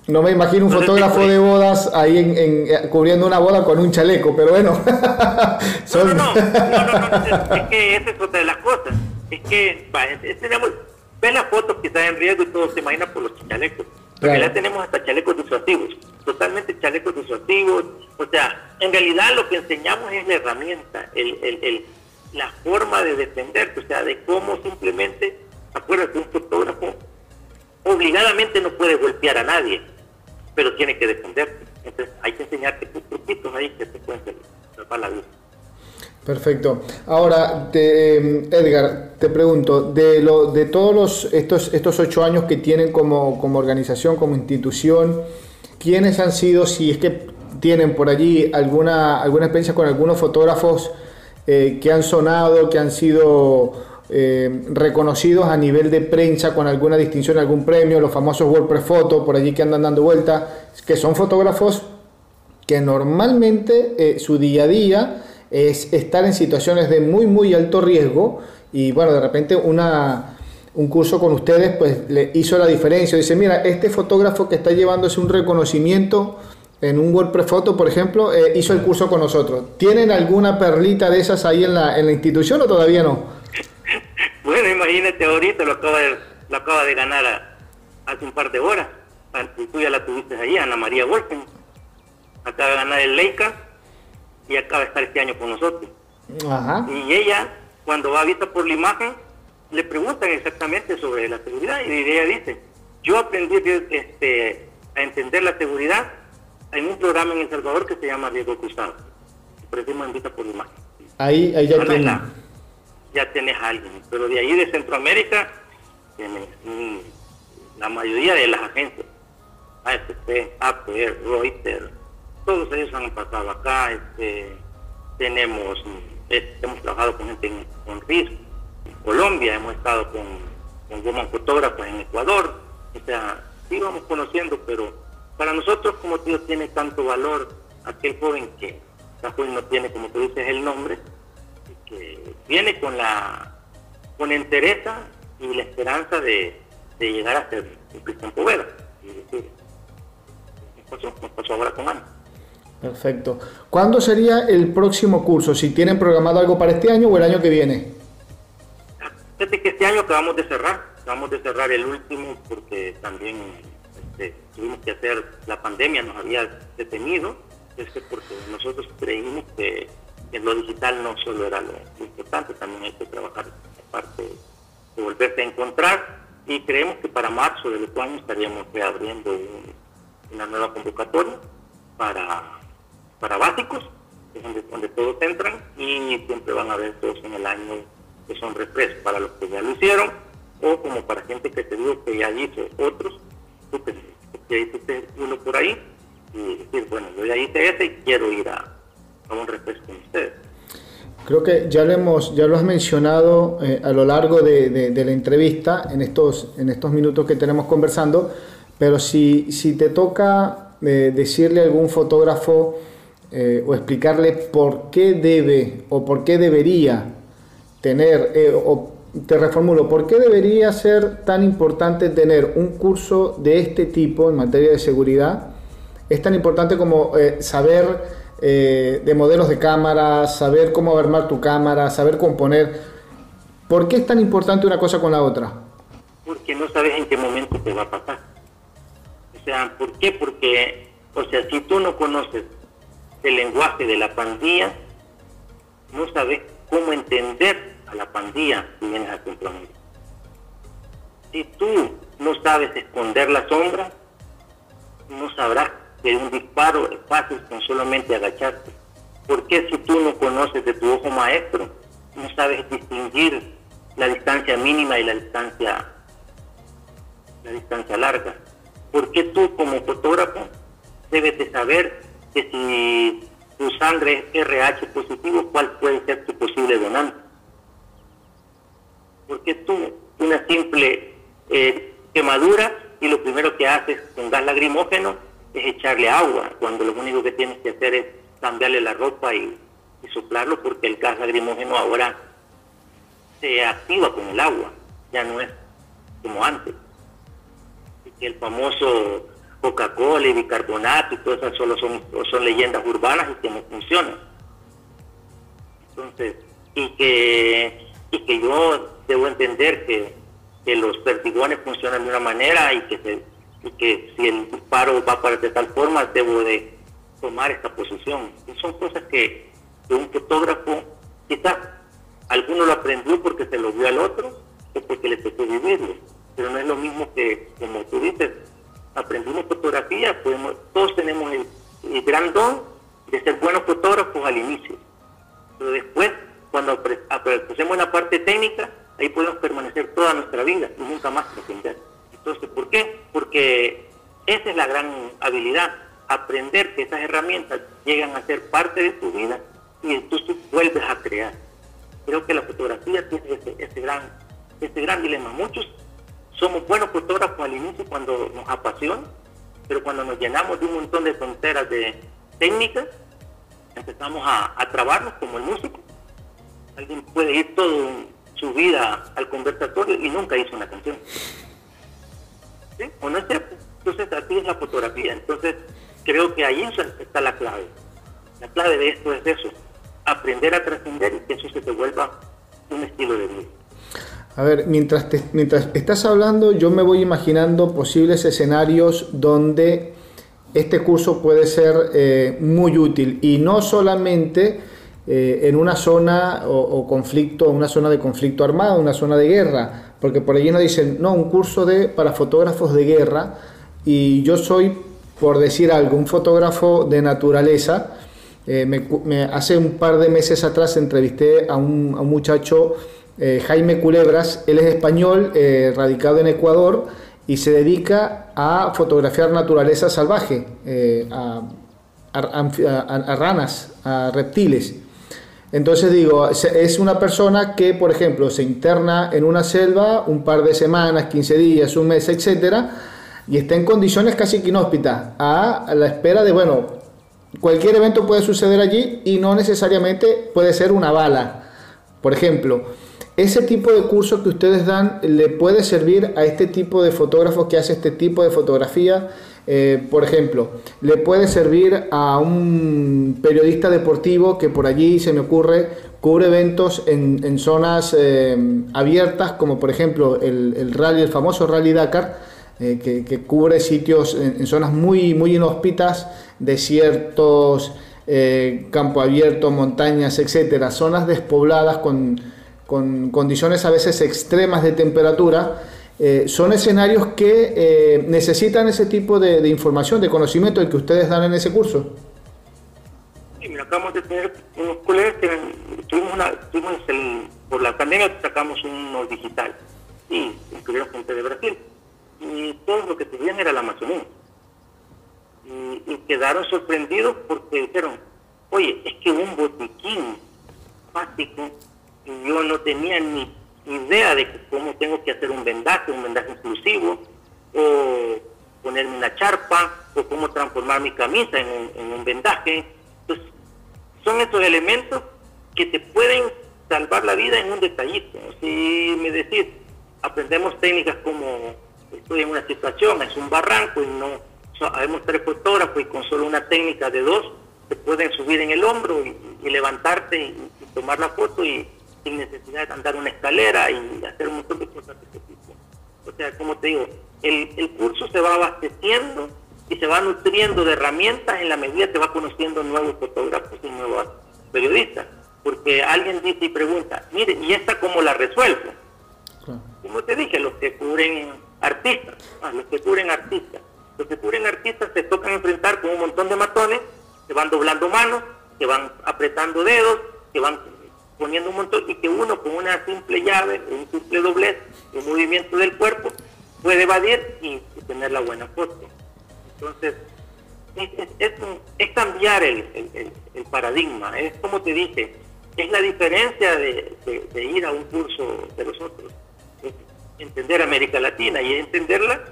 no me imagino un fotógrafo de bodas ahí en, eh, cubriendo una boda con un chaleco, pero bueno. no, no, no, no, es, que esa es otra de las cosas. Es que, tenemos, ven las fotos que están en riesgo y todo se imagina por los chalecos. Porque ya tenemos hasta chalecos disuasivos, totalmente chalecos disuasivos. O sea, en realidad lo que enseñamos es la herramienta, el, el, el, la forma de defenderte, o sea, de cómo simplemente, acuérdate, un fotógrafo obligadamente no puede golpear a nadie pero tiene que defenderte. Entonces hay que enseñarte tus truquitos ahí que te pueden salvar la vida. Perfecto. Ahora, em, Edgar, te pregunto, de, lo, de todos los, estos, estos ocho años que tienen como, como organización, como institución, ¿quiénes han sido, si es que tienen por allí alguna, alguna experiencia con algunos fotógrafos eh, que han sonado, que han sido eh, reconocidos a nivel de prensa con alguna distinción, algún premio, los famosos WordPress Photo, por allí que andan dando vuelta, que son fotógrafos que normalmente eh, su día a día es estar en situaciones de muy, muy alto riesgo y bueno, de repente una, un curso con ustedes pues le hizo la diferencia. Dice, mira, este fotógrafo que está llevándose un reconocimiento en un WordPress Photo, por ejemplo, eh, hizo el curso con nosotros. ¿Tienen alguna perlita de esas ahí en la, en la institución o todavía no? Bueno, imagínate, ahorita lo acaba de, lo acaba de ganar hace un par de horas. Tú ya la tuviste ahí, Ana María Wolfen. Acaba de ganar el Leica y acaba de estar este año con nosotros. Y ella, cuando va vista por la imagen, le preguntan exactamente sobre la seguridad y ella dice, yo aprendí este, a entender la seguridad en un programa en El Salvador que se llama Diego Cruzado. Por eso en vista por la imagen. Ahí, ahí ya tienes. Ya tienes a alguien. Pero de ahí de Centroamérica, la mayoría de las agencias, AFP, AP, Reuters, todos ellos han pasado acá, este, tenemos, este, hemos trabajado con gente en, en Colombia, hemos estado con, con Woman Fotógrafos en Ecuador, o sea, sí vamos conociendo, pero para nosotros, como tío, tiene tanto valor aquel joven que, no tiene, como tú dices, el nombre, que viene con la con entereza y la esperanza de, llegar a ser un Cristian Povera. Y decir, pasó, pasó ahora con Ana. Perfecto. ¿Cuándo sería el próximo curso? Si tienen programado algo para este año o el año que viene. Fíjate que este año acabamos de cerrar, acabamos de cerrar el último porque también este, tuvimos que hacer, la pandemia nos había detenido, es que porque nosotros creímos que lo digital no solo era lo, importante, también hay que trabajar aparte de volverse a encontrar. Y creemos que para marzo del otro año estaríamos reabriendo una nueva convocatoria para para básicos, que es donde, todos entran, y siempre van a ver todos en el año que son refrescos para los que ya lo hicieron, o como para gente que te digo que ya hizo otros, tú que, que uno por ahí, y decir, bueno, yo ya hice ese y quiero ir a, un refresco con ustedes. Creo que ya lo hemos, ya lo has mencionado eh, a lo largo de, la entrevista, en estos, en estos minutos que tenemos conversando, pero si, si te toca eh, decirle a algún fotógrafo eh, o explicarle por qué debe o por qué debería tener, o te reformulo, ¿por qué debería ser tan importante tener un curso de este tipo en materia de seguridad? Es tan importante como eh, de modelos de cámara, saber cómo armar tu cámara, saber componer. ¿Por qué es tan importante una cosa con la otra? Porque no sabes en qué momento te va a pasar. O sea, ¿por qué? Porque, o sea, si tú no conoces el lenguaje de la pandilla, no sabes cómo entender a la pandilla si vienes a Centroamérica. Si tú no sabes esconder la sombra, no sabrás que un disparo es fácil con solamente agacharte. Porque si tú no conoces de tu ojo maestro, no sabes distinguir la distancia mínima y la distancia, la distancia larga? Porque tú como fotógrafo debes de saber que si tu sangre es RH positivo, ¿cuál puede ser tu posible donante? Porque tú, una simple eh, quemadura, y lo primero que haces con gas lagrimógeno es echarle agua, cuando lo único que tienes que hacer es cambiarle la ropa y, soplarlo, porque el gas lagrimógeno ahora se activa con el agua, ya no es como antes. El famoso Coca-Cola y bicarbonato y todo eso solo son, son leyendas urbanas y que no funcionan. Entonces, y que, y que yo debo entender que, los perdigones funcionan de una manera y que, que si el disparo va para de tal forma, debo de tomar esta posición. Y son cosas que, un fotógrafo, quizás alguno lo aprendió porque se lo vio al otro o porque le tocó vivirlo. Pero no es lo mismo que, como tú dices, aprendimos fotografía, podemos, todos tenemos el, gran don de ser buenos fotógrafos al inicio. Pero después, cuando aprendemos la parte técnica, ahí podemos permanecer toda nuestra vida y nunca más aprender. Entonces, ¿por qué? Porque esa es la gran habilidad, aprender que esas herramientas llegan a ser parte de tu vida y entonces vuelves a crear. Creo que la fotografía tiene ese, gran, ese gran dilema. Muchos somos buenos fotógrafos al inicio cuando nos apasiona, pero cuando nos llenamos de un montón de fronteras de técnicas, empezamos a, a trabarnos como el músico. Alguien puede ir toda su vida al conversatorio y nunca hizo una canción. ¿Sí? ¿O no es cierto? Entonces así es la fotografía. Entonces creo que ahí está la clave. La clave de esto es eso, aprender a trascender y que eso se te vuelva un estilo de vida. A ver, mientras, mientras estás hablando, yo me voy imaginando posibles escenarios donde este curso puede ser eh, muy útil y no solamente eh, en una zona o, conflicto, una zona de conflicto armado, una zona de guerra, porque por allí nos dicen, no, un curso de, para fotógrafos de guerra y yo soy, por decir algo, un fotógrafo de naturaleza. Eh, me, hace un par de meses atrás entrevisté a un, a un muchacho eh, Jaime Culebras, él es español, eh, radicado en Ecuador y se dedica a fotografiar naturaleza salvaje, eh, a, ranas, a reptiles. Entonces digo, es una persona que, por ejemplo, se interna en una selva un par de semanas, 15 días, un mes, etcétera, y está en condiciones casi inhóspitas, a la espera de, bueno, cualquier evento puede suceder allí y no necesariamente puede ser una bala. Por ejemplo, ese tipo de curso que ustedes dan le puede servir a este tipo de fotógrafo que hace este tipo de fotografía. Eh, por ejemplo, le puede servir a un periodista deportivo que por allí se me ocurre cubre eventos en, zonas eh, abiertas, como por ejemplo el, rally, el famoso Rally Dakar, eh, que, cubre sitios en, zonas muy, muy inhóspitas, desiertos, campo abierto, montañas, etcétera, zonas despobladas con con condiciones a veces extremas de temperatura, eh, son escenarios que eh, necesitan ese tipo de, información, de conocimiento el que ustedes dan en ese curso. Sí, mira, acabamos de tener unos colegas que tuvimos, una, tuvimos el, por la pandemia sacamos uno digital. Y incluyeron gente de Brasil. Y todo lo que tenían era la Amazonía. Y, quedaron sorprendidos porque dijeron, oye, es que un botiquín básico yo no tenía ni idea de cómo tengo que hacer un vendaje, un vendaje exclusivo, o ponerme una charpa, o cómo transformar mi camisa en, un vendaje. Entonces, son estos elementos que te pueden salvar la vida en un detallito. Si me decís, aprendemos técnicas como estoy en una situación, es un barranco y no sabemos tres fotógrafos y con solo una técnica de dos te pueden subir en el hombro y, levantarte y, tomar la foto y, sin necesidad de andar una escalera y hacer un montón de cosas de ese tipo. O sea, como te digo, el, el curso se va abasteciendo y se va nutriendo de herramientas en la medida que va conociendo nuevos fotógrafos y nuevos periodistas. Porque alguien dice y pregunta, mire, ¿y esta cómo la resuelvo? Como te dije, los que cubren artistas, ah, los que cubren artistas. Los que cubren artistas se tocan enfrentar con un montón de matones, que van doblando manos, que van apretando dedos, que van poniendo un montón y que uno con una simple llave, un simple doblez, un movimiento del cuerpo, puede evadir y, tener la buena foto. Entonces, es, cambiar el, paradigma, es como te dije, es la diferencia de, ir a un curso de los otros, entender América Latina y entenderla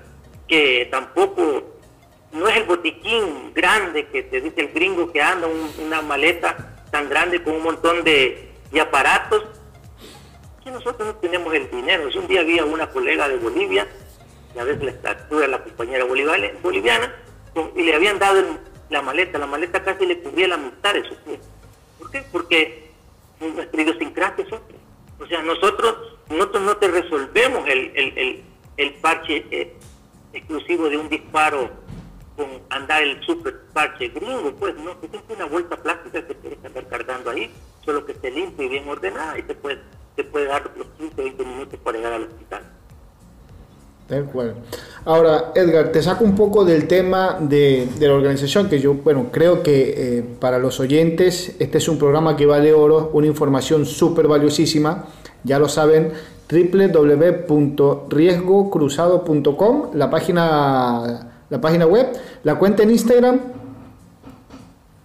que tampoco no es el botiquín grande que te dice el gringo que anda una maleta tan grande con un montón de, y aparatos que nosotros no tenemos el dinero. Yo un día había una colega de Bolivia, y a veces la estatura la compañera boliviana, y le habían dado la maleta, la maleta casi le cubría la mitad de su pies. ¿Por qué? Porque nuestra idiosincrasia es otra. O sea, nosotros, nosotros no te resolvemos el, el, parche eh, exclusivo de un disparo con andar el super parche gringo, pues no, es una vuelta plástica que tienes que andar cargando ahí solo que esté limpio y bien ordenada y te puede, te puede dar los 15 20 minutos para llegar al hospital. Tal cual. Ahora, Edgar, te saco un poco del tema de, la organización, que yo, bueno, creo que eh, para los oyentes este es un programa que vale oro, una información súper valiosísima, ya lo saben, www.riesgocruzado.com, la página, la página web, la cuenta en Instagram.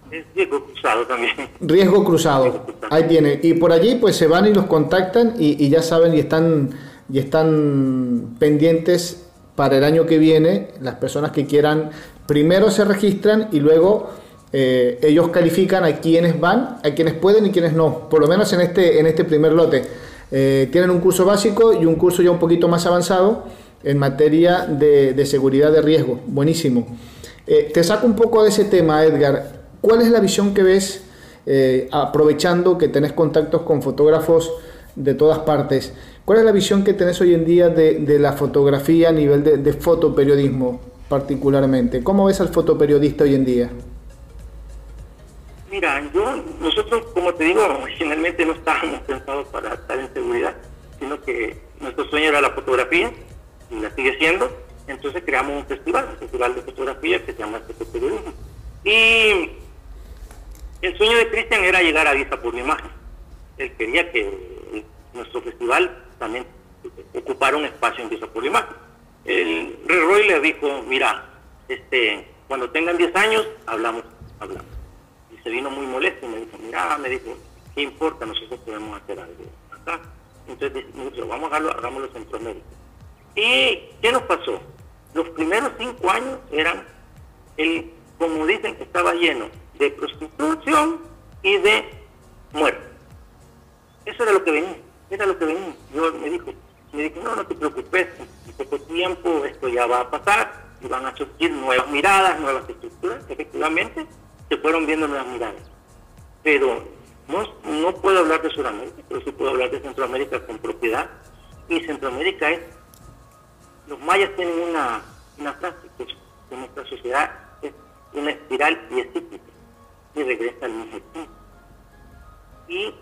Es riesgo cruzado también. Riesgo cruzado, ahí tiene. Y por allí pues se van y los contactan y, y ya saben y están, y están pendientes para el año que viene, las personas que quieran, primero se registran y luego eh, ellos califican a quienes van, a quienes pueden y quienes no, por lo menos en este, en este primer lote. Eh, tienen un curso básico y un curso ya un poquito más avanzado en materia de, seguridad de riesgo. Buenísimo. Eh, te saco un poco de ese tema, Edgar. ¿Cuál es la visión que ves, aprovechando que tenés contactos con fotógrafos de todas partes? ¿Cuál es la visión que tenés hoy en día de, la fotografía a nivel de, fotoperiodismo particularmente? ¿Cómo ves al fotoperiodista hoy en día? Mira, yo, nosotros, como te digo, originalmente no estábamos pensados para estar en seguridad, sino que nuestro sueño era la fotografía, y la sigue siendo, entonces creamos un festival, un festival de fotografía que se llama Fotoperiodismo. Y el sueño de Cristian era llegar a Vista por la imagen. Él quería que nuestro festival también ocupar un espacio en Visa por Imagen. El Roy le dijo, mira, este, cuando tengan 10 años, hablamos, hablamos. Y se vino muy molesto y me dijo, mira, me dijo, ¿qué importa? Nosotros podemos hacer algo acá. Entonces dijo, vamos a hacerlo, hagámoslo en Centroamérica. ¿Y qué nos pasó? Los primeros cinco años eran, el, como dicen, estaba lleno de prostitución y de muerte. Eso era lo que venía era lo que venía. Yo me dijo, me dijo, no, no te preocupes, en poco tiempo esto ya va a pasar y van a surgir nuevas miradas, nuevas estructuras. Efectivamente, se fueron viendo nuevas miradas. Pero no, no puedo hablar de Sudamérica, pero sí puedo hablar de Centroamérica con propiedad. Y Centroamérica es, los mayas tienen una, una frase que, nuestra sociedad es una espiral y es cíclica y regresa al mismo tiempo. Y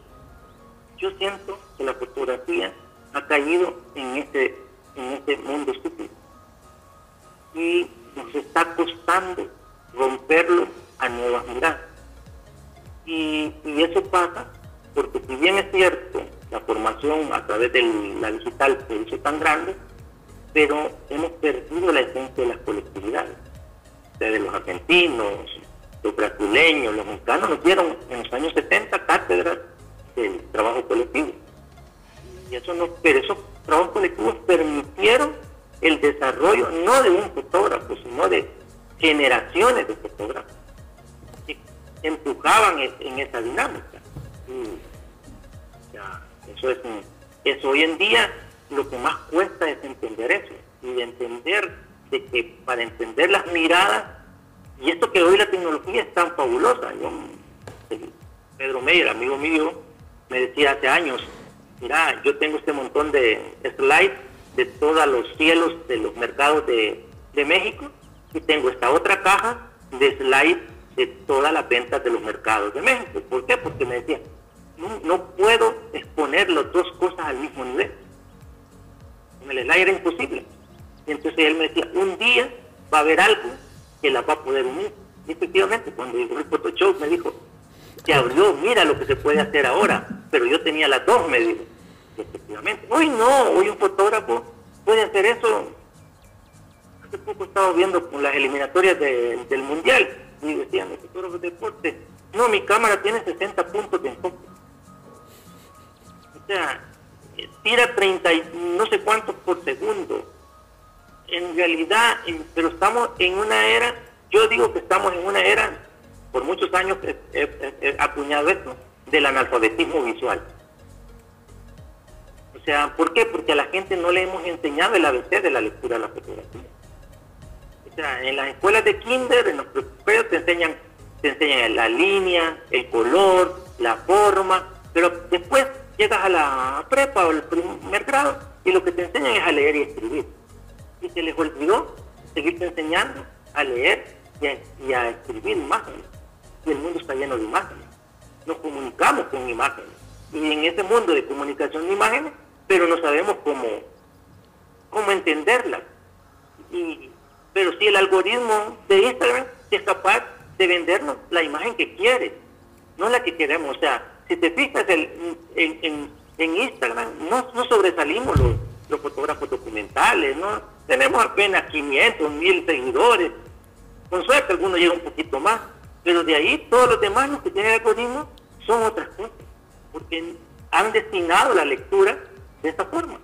yo siento que la fotografía ha caído en este, en este mundo estúpido. Y nos está costando romperlo a nuevas miradas. Y, eso pasa porque si bien es cierto, la formación a través de la digital se hizo tan grande, pero hemos perdido la esencia de las colectividades. Desde los argentinos, los brasileños, los mexicanos nos dieron en los años 70 cátedras del trabajo colectivo. Y eso pero esos trabajos colectivos permitieron el desarrollo no de un fotógrafo, sino de generaciones de fotógrafos que empujaban en esa dinámica. eso es eso hoy en día lo que más cuesta es entender eso y entender de que para entender las miradas y esto que hoy la tecnología es tan fabulosa. Yo, Pedro Meyer, amigo mío, me decía hace años, mira, yo tengo este montón de slides de todos los cielos de los mercados de, México y tengo esta otra caja de slides de todas las ventas de los mercados de México. ¿Por qué? Porque me decía, no, puedo exponer las dos cosas al mismo nivel. En el slide era imposible. Entonces él me decía, un día va a haber algo que las va a poder unir. Y efectivamente, cuando llegó el Photoshop me dijo, se abrió, mira lo que se puede hacer ahora, pero yo tenía las dos, me dijo. Efectivamente. Hoy no, hoy un fotógrafo puede hacer eso. Hace poco estaba viendo con las eliminatorias del Mundial y decían los fotógrafos de deporte, no, mi cámara tiene 60 puntos de enfoque. O sea, tira 30 y no sé cuántos por segundo. En realidad, pero estamos en una era, yo digo que estamos en una era por muchos años he, acuñado esto del analfabetismo visual. O sea, ¿por qué? Porque a la gente no le hemos enseñado el ABC de la lectura de la fotografía. O sea, en las escuelas de kinder, en los primeros te enseñan, te enseñan la línea, el color, la forma, pero después llegas a la prepa o el primer grado y lo que te enseñan es a leer y escribir. Y se les olvidó seguirte enseñando a leer y a, y a escribir imágenes y el mundo está lleno de imágenes. Nos comunicamos con imágenes. Y en ese mundo de comunicación de imágenes, pero no sabemos cómo, cómo entenderlas. y, pero si el algoritmo de Instagram es capaz de vendernos la imagen que quiere, no la que queremos. O sea, si te fijas en, en, en, Instagram, no, no sobresalimos los, los, fotógrafos documentales, ¿no? Tenemos apenas 500, 1000 seguidores. Con suerte algunos llegan un poquito más, pero de ahí todos los demás los que tienen el algoritmo son otras cosas, porque han destinado la lectura de esta forma.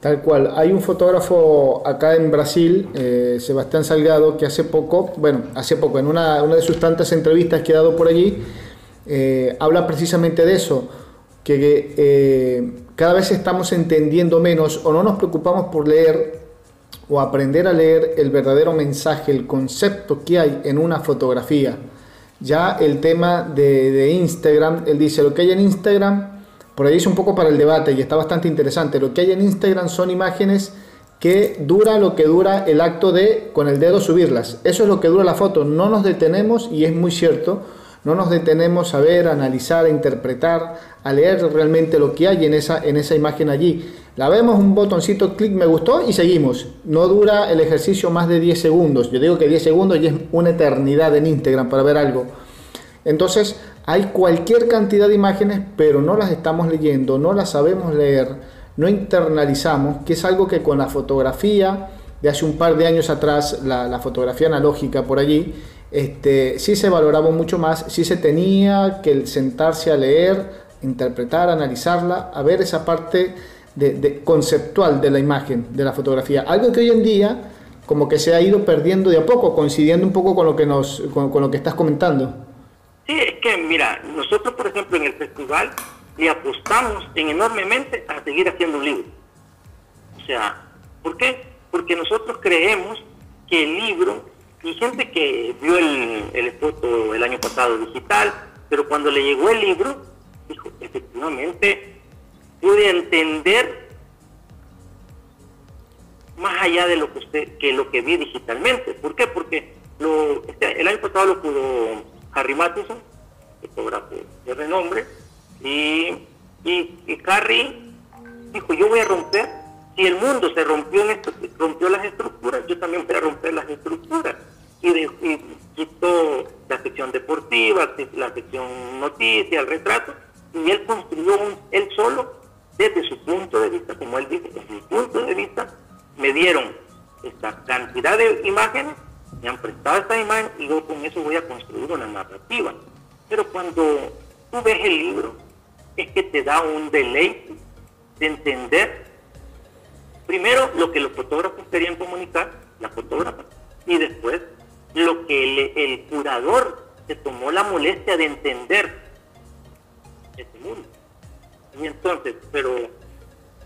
Tal cual. Hay un fotógrafo acá en Brasil, eh, Sebastián Salgado, que hace poco, bueno, hace poco, en una, una de sus tantas entrevistas que ha dado por allí, eh, habla precisamente de eso, que eh, cada vez estamos entendiendo menos o no nos preocupamos por leer o aprender a leer el verdadero mensaje, el concepto que hay en una fotografía. Ya el tema de, de Instagram, él dice, lo que hay en Instagram por ahí es un poco para el debate y está bastante interesante. Lo que hay en Instagram son imágenes que dura lo que dura el acto de con el dedo subirlas. Eso es lo que dura la foto. No nos detenemos, y es muy cierto, no nos detenemos a ver, a analizar, a interpretar, a leer realmente lo que hay en esa, en esa imagen allí. La vemos, un botoncito, clic, me gustó y seguimos. No dura el ejercicio más de 10 segundos. Yo digo que 10 segundos y es una eternidad en Instagram para ver algo. Entonces, hay cualquier cantidad de imágenes, pero no las estamos leyendo, no las sabemos leer, no internalizamos, que es algo que con la fotografía de hace un par de años atrás, la, fotografía analógica por allí, este, sí se valoraba mucho más, sí se tenía que sentarse a leer, interpretar, analizarla, a ver esa parte de, conceptual de la imagen, de la fotografía. Algo que hoy en día como que se ha ido perdiendo de a poco, coincidiendo un poco con lo que, nos, con lo que estás comentando. Sí, es que mira, nosotros por ejemplo en el festival le apostamos en enormemente a seguir haciendo un libro. O sea, ¿por qué? Porque nosotros creemos que el libro, y gente que vio el, el el año pasado digital, pero cuando le llegó el libro, dijo, efectivamente, pude entender más allá de lo que usted, que lo que vi digitalmente. ¿Por qué? Porque lo, este, el año pasado lo pudo Harry Matheson, fotógrafo de renombre, y, y, Harry dijo, yo voy a romper, si el mundo se rompió, en esto, rompió las estructuras, yo también voy a romper las estructuras. Y, quitó la sección deportiva, la sección noticias, el retrato, y él construyó él solo, desde su punto de vista, como él dice, desde mi punto de vista, me dieron esta cantidad de imágenes me han prestado esta imagen y yo con eso voy a construir una narrativa. Pero cuando tú ves el libro, es que te da un deleite de entender primero lo que los fotógrafos querían comunicar, la fotógrafa, y después lo que el, curador se tomó la molestia de entender este mundo. Y entonces, pero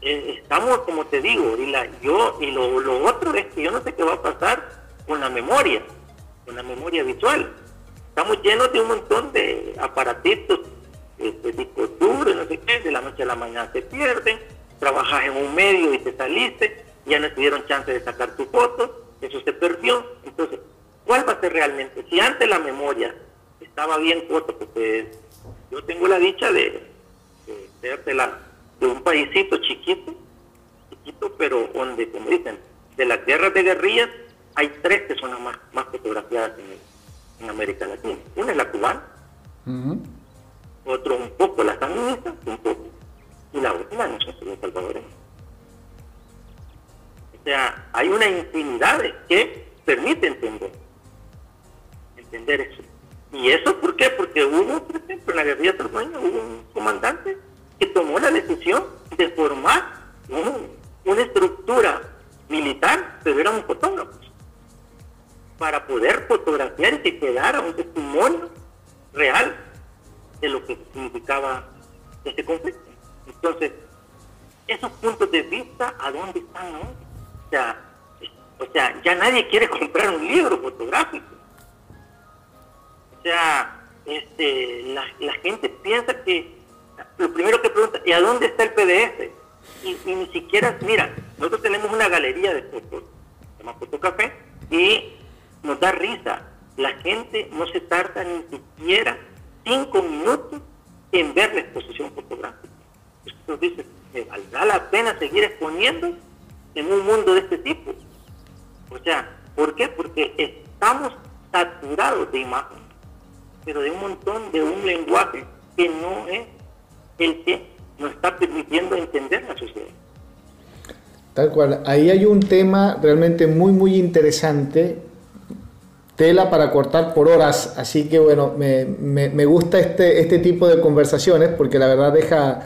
eh, estamos, como te digo, y la, yo, y lo, lo otro es que yo no sé qué va a pasar con la memoria, con la memoria visual. Estamos llenos de un montón de aparatitos, este, discos duros, no sé qué, de la noche a la mañana se pierden, trabajas en un medio y te saliste, ya no tuvieron chance de sacar tu foto, eso se perdió. Entonces, ¿cuál va a ser realmente? Si antes la memoria estaba bien corta, porque yo tengo la dicha de, ser de, la, de un paísito chiquito, chiquito, pero donde, como dicen, de las guerras de guerrillas hay tres que son las más, más fotografiadas en, América Latina. Una es la cubana, otro un poco la sandinista, un poco, y la última no la salvadoreña. O sea, hay una infinidad que permite entender, entender eso. ¿Y eso por qué? Porque hubo, por ejemplo, en la guerrilla tromeña hubo un comandante que tomó la decisión de formar una estructura militar, pero era un fotógrafo para poder fotografiar y que quedara un testimonio real de lo que significaba este conflicto. Entonces, esos puntos de vista, ¿a dónde están hoy? O sea, o sea, ya nadie quiere comprar un libro fotográfico. O sea, este, la, gente piensa que lo primero que pregunta, ¿y a dónde está el PDF? Y, ni siquiera, mira, nosotros tenemos una galería de fotos, se llama Fotocafé, y nos da risa. La gente no se tarda ni siquiera cinco minutos en ver la exposición fotográfica. Entonces dice, ¿me valdrá la pena seguir exponiendo en un mundo de este tipo? O sea, ¿por qué? Porque estamos saturados de imagen, pero de un montón de un lenguaje que no es el que nos está permitiendo entender la sociedad. Tal cual. Ahí hay un tema realmente muy, muy interesante. Tela para cortar por horas. Así que bueno, me, me, gusta este, este tipo de conversaciones porque la verdad deja,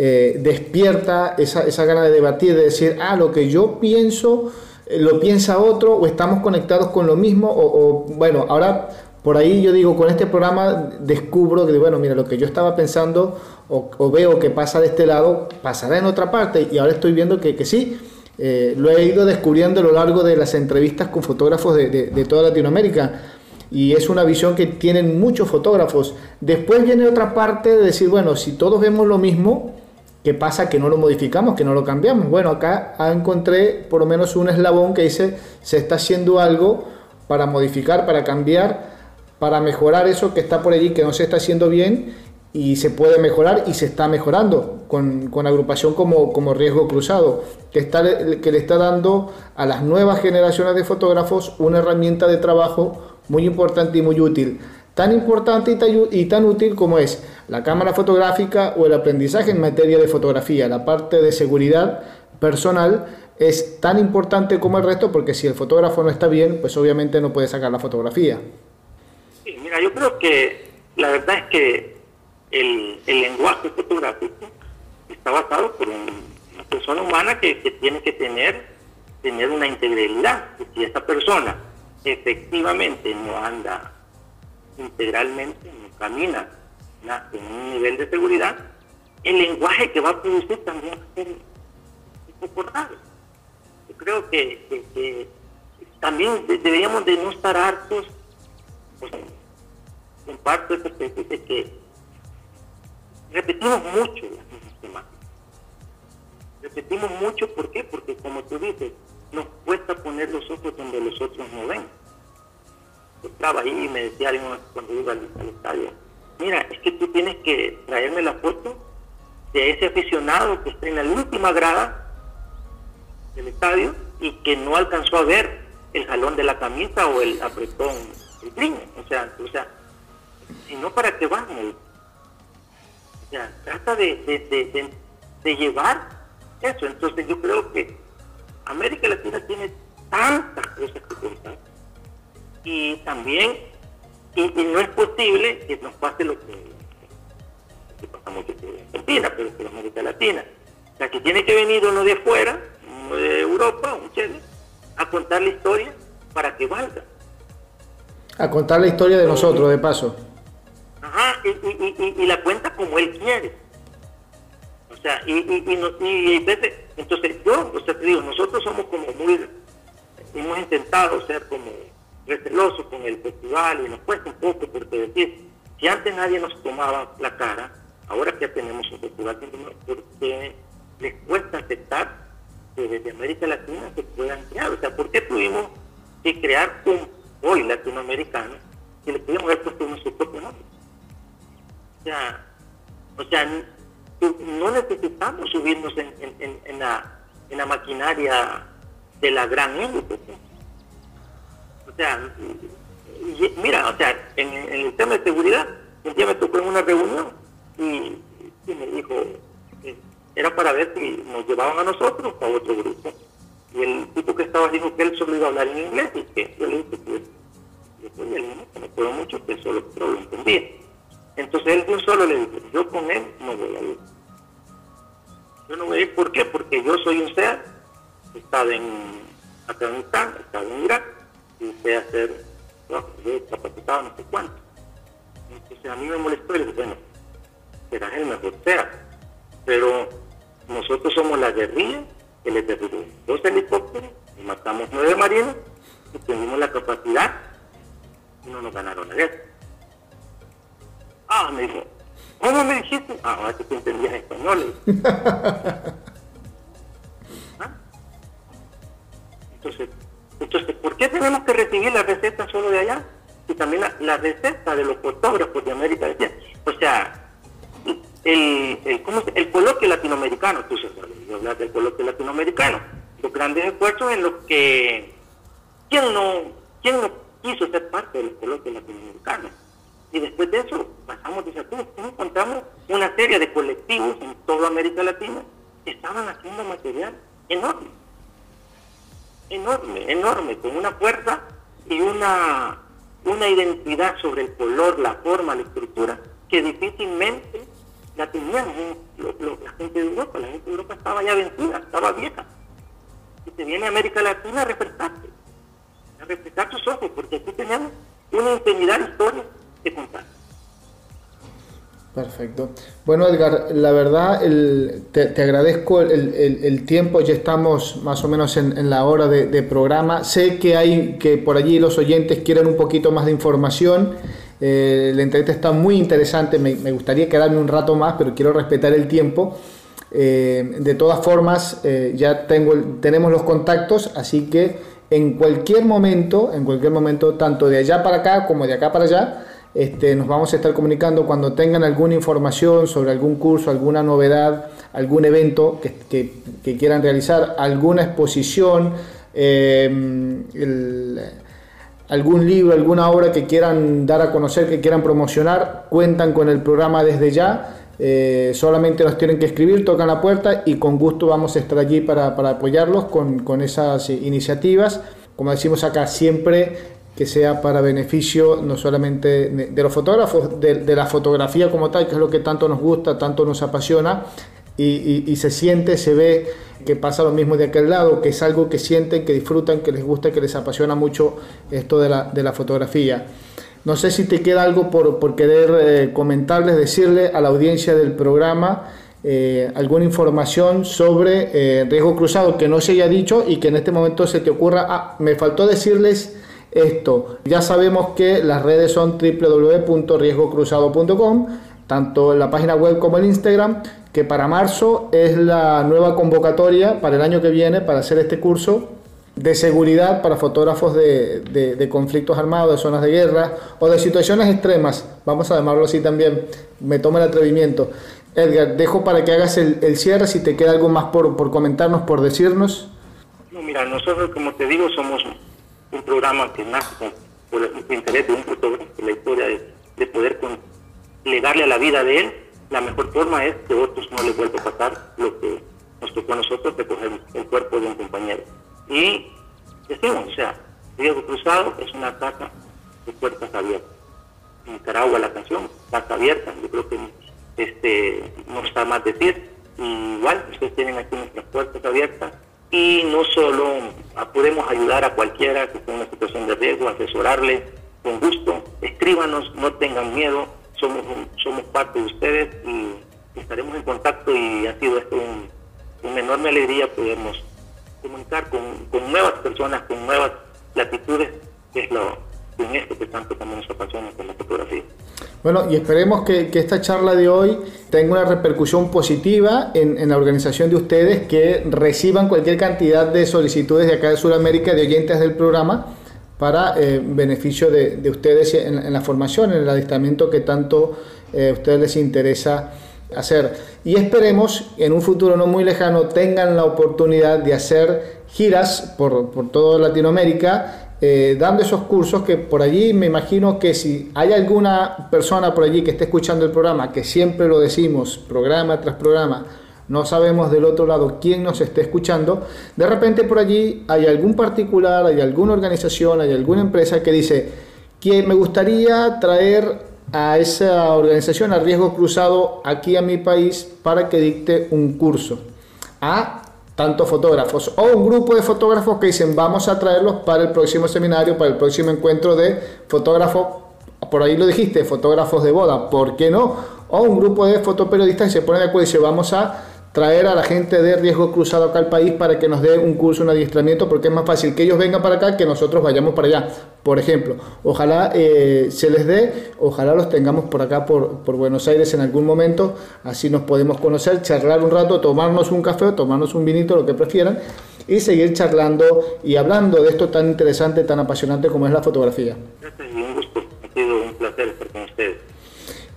eh, despierta esa, esa gana de debatir, de decir, ah, lo que yo pienso eh, lo piensa otro o estamos conectados con lo mismo o, bueno, ahora por ahí yo digo, con este programa descubro que, bueno, mira, lo que yo estaba pensando o, veo que pasa de este lado, pasará en otra parte y ahora estoy viendo que, que sí, eh, lo he ido descubriendo a lo largo de las entrevistas con fotógrafos de, de, toda Latinoamérica y es una visión que tienen muchos fotógrafos. Después viene otra parte de decir, bueno, si todos vemos lo mismo, ¿Qué pasa? Que no lo modificamos, que no lo cambiamos. Bueno, acá encontré por lo menos un eslabón que dice se está haciendo algo para modificar, para cambiar, para mejorar eso que está por allí, que no se está haciendo bien y se puede mejorar y se está mejorando con, con agrupación como, como riesgo cruzado, que, está, que le está dando a las nuevas generaciones de fotógrafos una herramienta de trabajo muy importante y muy útil tan importante y tan útil como es la cámara fotográfica o el aprendizaje en materia de fotografía. La parte de seguridad personal es tan importante como el resto porque si el fotógrafo no está bien, pues obviamente no puede sacar la fotografía. Sí, mira, yo creo que la verdad es que el, lenguaje fotográfico está basado por una persona humana que, tiene que tener, tener una integridad. si esta persona efectivamente no anda integralmente, no camina en un nivel de seguridad, el lenguaje que va a producir también va a ser raro. Yo creo que, también deberíamos de no estar hartos, pues, en parte de que repetimos mucho las mismas temáticas. Repetimos mucho, ¿por qué? Porque como tú dices, nos cuesta poner los ojos donde los otros no ven estaba ahí y me decía cuando iba al, estadio, mira, es que tú tienes que traerme la foto de ese aficionado que está en la última grada del estadio y que no alcanzó a ver el jalón de la camisa o el apretón del triño. O sea, o sea, sino para que van. O sea, trata de, de, de llevar eso. Entonces yo creo que América Latina tiene tantas cosas que contar y también y, no es posible que nos pase lo que, que pasa mucho en Argentina, pero en América Latina. O sea, que tiene que venir uno de afuera, uno de Europa, un Chile, a contar la historia para que valga. A contar la historia de nosotros, de paso. Ajá, y, la cuenta como él quiere. O sea, y, y, entonces yo, o sea, te digo, nosotros somos como muy, hemos intentado ser como receloso con el festival y nos cuesta un poco porque decir, si antes nadie nos tomaba la cara, ahora que tenemos un festival, porque les cuesta aceptar que desde América Latina se puedan crear. O sea, ¿por qué tuvimos que crear hoy latinoamericano que le podíamos haber puesto nuestro propio nombre? O sea, no necesitamos subirnos en, la, maquinaria de la gran élite. Pues sea, mira, o sea, en, el tema de seguridad, un día me tocó en una reunión y, me dijo, eh, era para ver si nos llevaban a nosotros o a otro grupo. Y el tipo que estaba dijo que él solo iba a hablar en inglés y que yo le dije que después él no me puedo mucho, que solo lo entendía. Entonces él no solo le dijo, yo con él no voy a ir. Yo no voy a ir, ¿por qué? Porque yo soy un ser, he estado en Afganistán, he en Irak, y sé hacer, no, yo he capacitado no sé cuánto. Entonces a mí me molestó y dije, bueno, serás el mejor sea, pero nosotros somos la guerrilla que les derribó dos helicópteros y matamos nueve marinos y tuvimos la capacidad y no nos ganaron la guerra. Ah, me dijo, ¿cómo me dijiste? Ah, ahora que tú entendías español. ¿Ah? Entonces, entonces, ¿por qué tenemos que recibir la receta solo de allá? Y también la, receta de los fotógrafos de América Latina. O sea, el, el, coloquio latinoamericano, tú sabes, hablar del coloquio latinoamericano, los grandes esfuerzos en los que ¿Quién no, quién no quiso ser parte de los coloquios latinoamericanos? Y después de eso, pasamos de aquí, encontramos una serie de colectivos en toda América Latina que estaban haciendo material enorme, enorme, enorme, con una fuerza y una, una identidad sobre el color, la forma, la estructura, que difícilmente la tenían la gente de Europa. La gente de Europa estaba ya vencida, estaba vieja. Y se viene América Latina a refrescarte, a refrescar sus ojos, porque aquí tenemos una infinidad de historias que contar. Perfecto. Bueno, Edgar, la verdad, te, agradezco el, tiempo, ya estamos más o menos en, la hora de, programa. Sé que hay que por allí los oyentes quieren un poquito más de información. Eh, la entrevista está muy interesante, me, gustaría quedarme un rato más, pero quiero respetar el tiempo. Eh, de todas formas, eh, ya tengo, tenemos los contactos, así que en cualquier momento, en cualquier momento, tanto de allá para acá como de acá para allá, este, nos vamos a estar comunicando cuando tengan alguna información sobre algún curso, alguna novedad, algún evento que, quieran realizar, alguna exposición, em, algún libro, alguna obra que quieran dar a conocer, que quieran promocionar, cuentan con el programa desde ya. Eh, solamente nos tienen que escribir, tocan la puerta y con gusto vamos a estar allí para, apoyarlos con, con esas iniciativas. Como decimos acá, siempre que sea para beneficio no solamente de los fotógrafos, de, la fotografía como tal, que es lo que tanto nos gusta, tanto nos apasiona, y, se siente, se ve que pasa lo mismo de aquel lado, que es algo que sienten, que disfrutan, que les gusta, que les apasiona mucho esto de la, fotografía. No sé si te queda algo por, querer eh, comentarles, decirle a la audiencia del programa. Eh, alguna información sobre eh, riesgo cruzado que no se haya dicho y que en este momento se te ocurra. Ah, me faltó decirles esto. Ya sabemos que las redes son www.riesgocruzado.com, tanto en la página web como en Instagram, que para marzo es la nueva convocatoria para el año que viene para hacer este curso de seguridad para fotógrafos de, conflictos armados, de zonas de guerra o de situaciones extremas, vamos a llamarlo así también, me tomo el atrevimiento. Edgar, dejo para que hagas el, cierre, si te queda algo más por, por comentarnos, por decirnos. No, mira, nosotros como te digo somos un programa que nace por el interés de un fotógrafo, la historia de, poder legarle a la vida de él, la mejor forma es que otros no les vuelva a pasar lo que nos tocó a nosotros de coger el cuerpo de un compañero. Y decimos, o sea, Diego Cruzado es una casa de puertas abiertas. En Nicaragua la canción, Casa Abierta, yo creo que este, no está más decir. igual, ustedes tienen aquí nuestras puertas abiertas y no solo podemos ayudar a cualquiera que esté en una situación de riesgo, asesorarle con gusto, escríbanos, no tengan miedo, somos, somos parte de ustedes y estaremos en contacto y ha sido esto una enorme alegría podernos comunicar con, con, nuevas personas, con nuevas latitudes, que es lo, en esto que tanto también nos apasiona, la fotografía. Bueno, y esperemos que, esta charla de hoy tenga una repercusión positiva en, la organización de ustedes, que reciban cualquier cantidad de solicitudes de acá de Sudamérica, de oyentes del programa, para eh, beneficio de, ustedes en, la formación, en el adiestramiento que tanto eh, a ustedes les interesa hacer. Y esperemos en un futuro no muy lejano tengan la oportunidad de hacer giras por, por toda Latinoamérica eh, dando esos cursos que por allí me imagino que si hay alguna persona por allí que esté escuchando el programa, que siempre lo decimos, programa tras programa, no sabemos del otro lado quién nos esté escuchando, de repente por allí hay algún particular, hay alguna organización, hay alguna empresa que dice que me gustaría traer a esa organización a riesgo cruzado aquí a mi país para que dicte un curso. A tanto fotógrafos o un grupo de fotógrafos que dicen vamos a traerlos para el próximo seminario, para el próximo encuentro de fotógrafos, por ahí lo dijiste, fotógrafos de boda, ¿por qué no? O un grupo de fotoperiodistas que se ponen de acuerdo y dicen vamos a traer a la gente de riesgo cruzado acá al país para que nos dé un curso, un adiestramiento, porque es más fácil que ellos vengan para acá que nosotros vayamos para allá. Por ejemplo, ojalá eh, se les dé, ojalá los tengamos por acá, por, por, Buenos Aires en algún momento, así nos podemos conocer, charlar un rato, tomarnos un café, tomarnos un vinito, lo que prefieran, y seguir charlando y hablando de esto tan interesante, tan apasionante como es la fotografía. Un gusto, ha sido un placer estar con ustedes.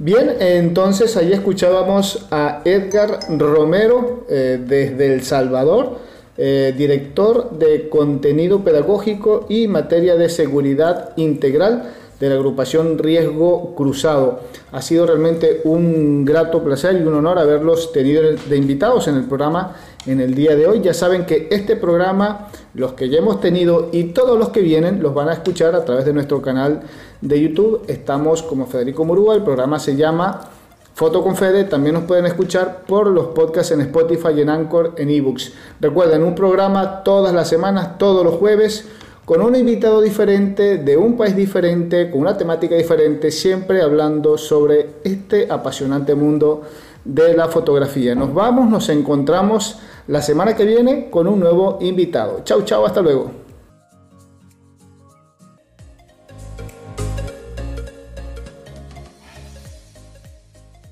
Bien, entonces ahí escuchábamos a Edgar Romero eh, desde El Salvador. eh, director de contenido pedagógico y materia de seguridad integral de la agrupación Riesgo Cruzado. Ha sido realmente un grato placer y un honor haberlos tenido de invitados en el programa en el día de hoy. Ya saben que este programa, los que ya hemos tenido y todos los que vienen, los van a escuchar a través de nuestro canal de YouTube. Estamos como Federico Murúa, el programa se llama Foto con Fede, también nos pueden escuchar por los podcasts en Spotify en Anchor, en ebooks. Recuerden, un programa todas las semanas, todos los jueves con un invitado diferente, de un país diferente, con una temática diferente, siempre hablando sobre este apasionante mundo de la fotografía. Nos vamos, nos encontramos la semana que viene con un nuevo invitado. Chau, chau, hasta luego.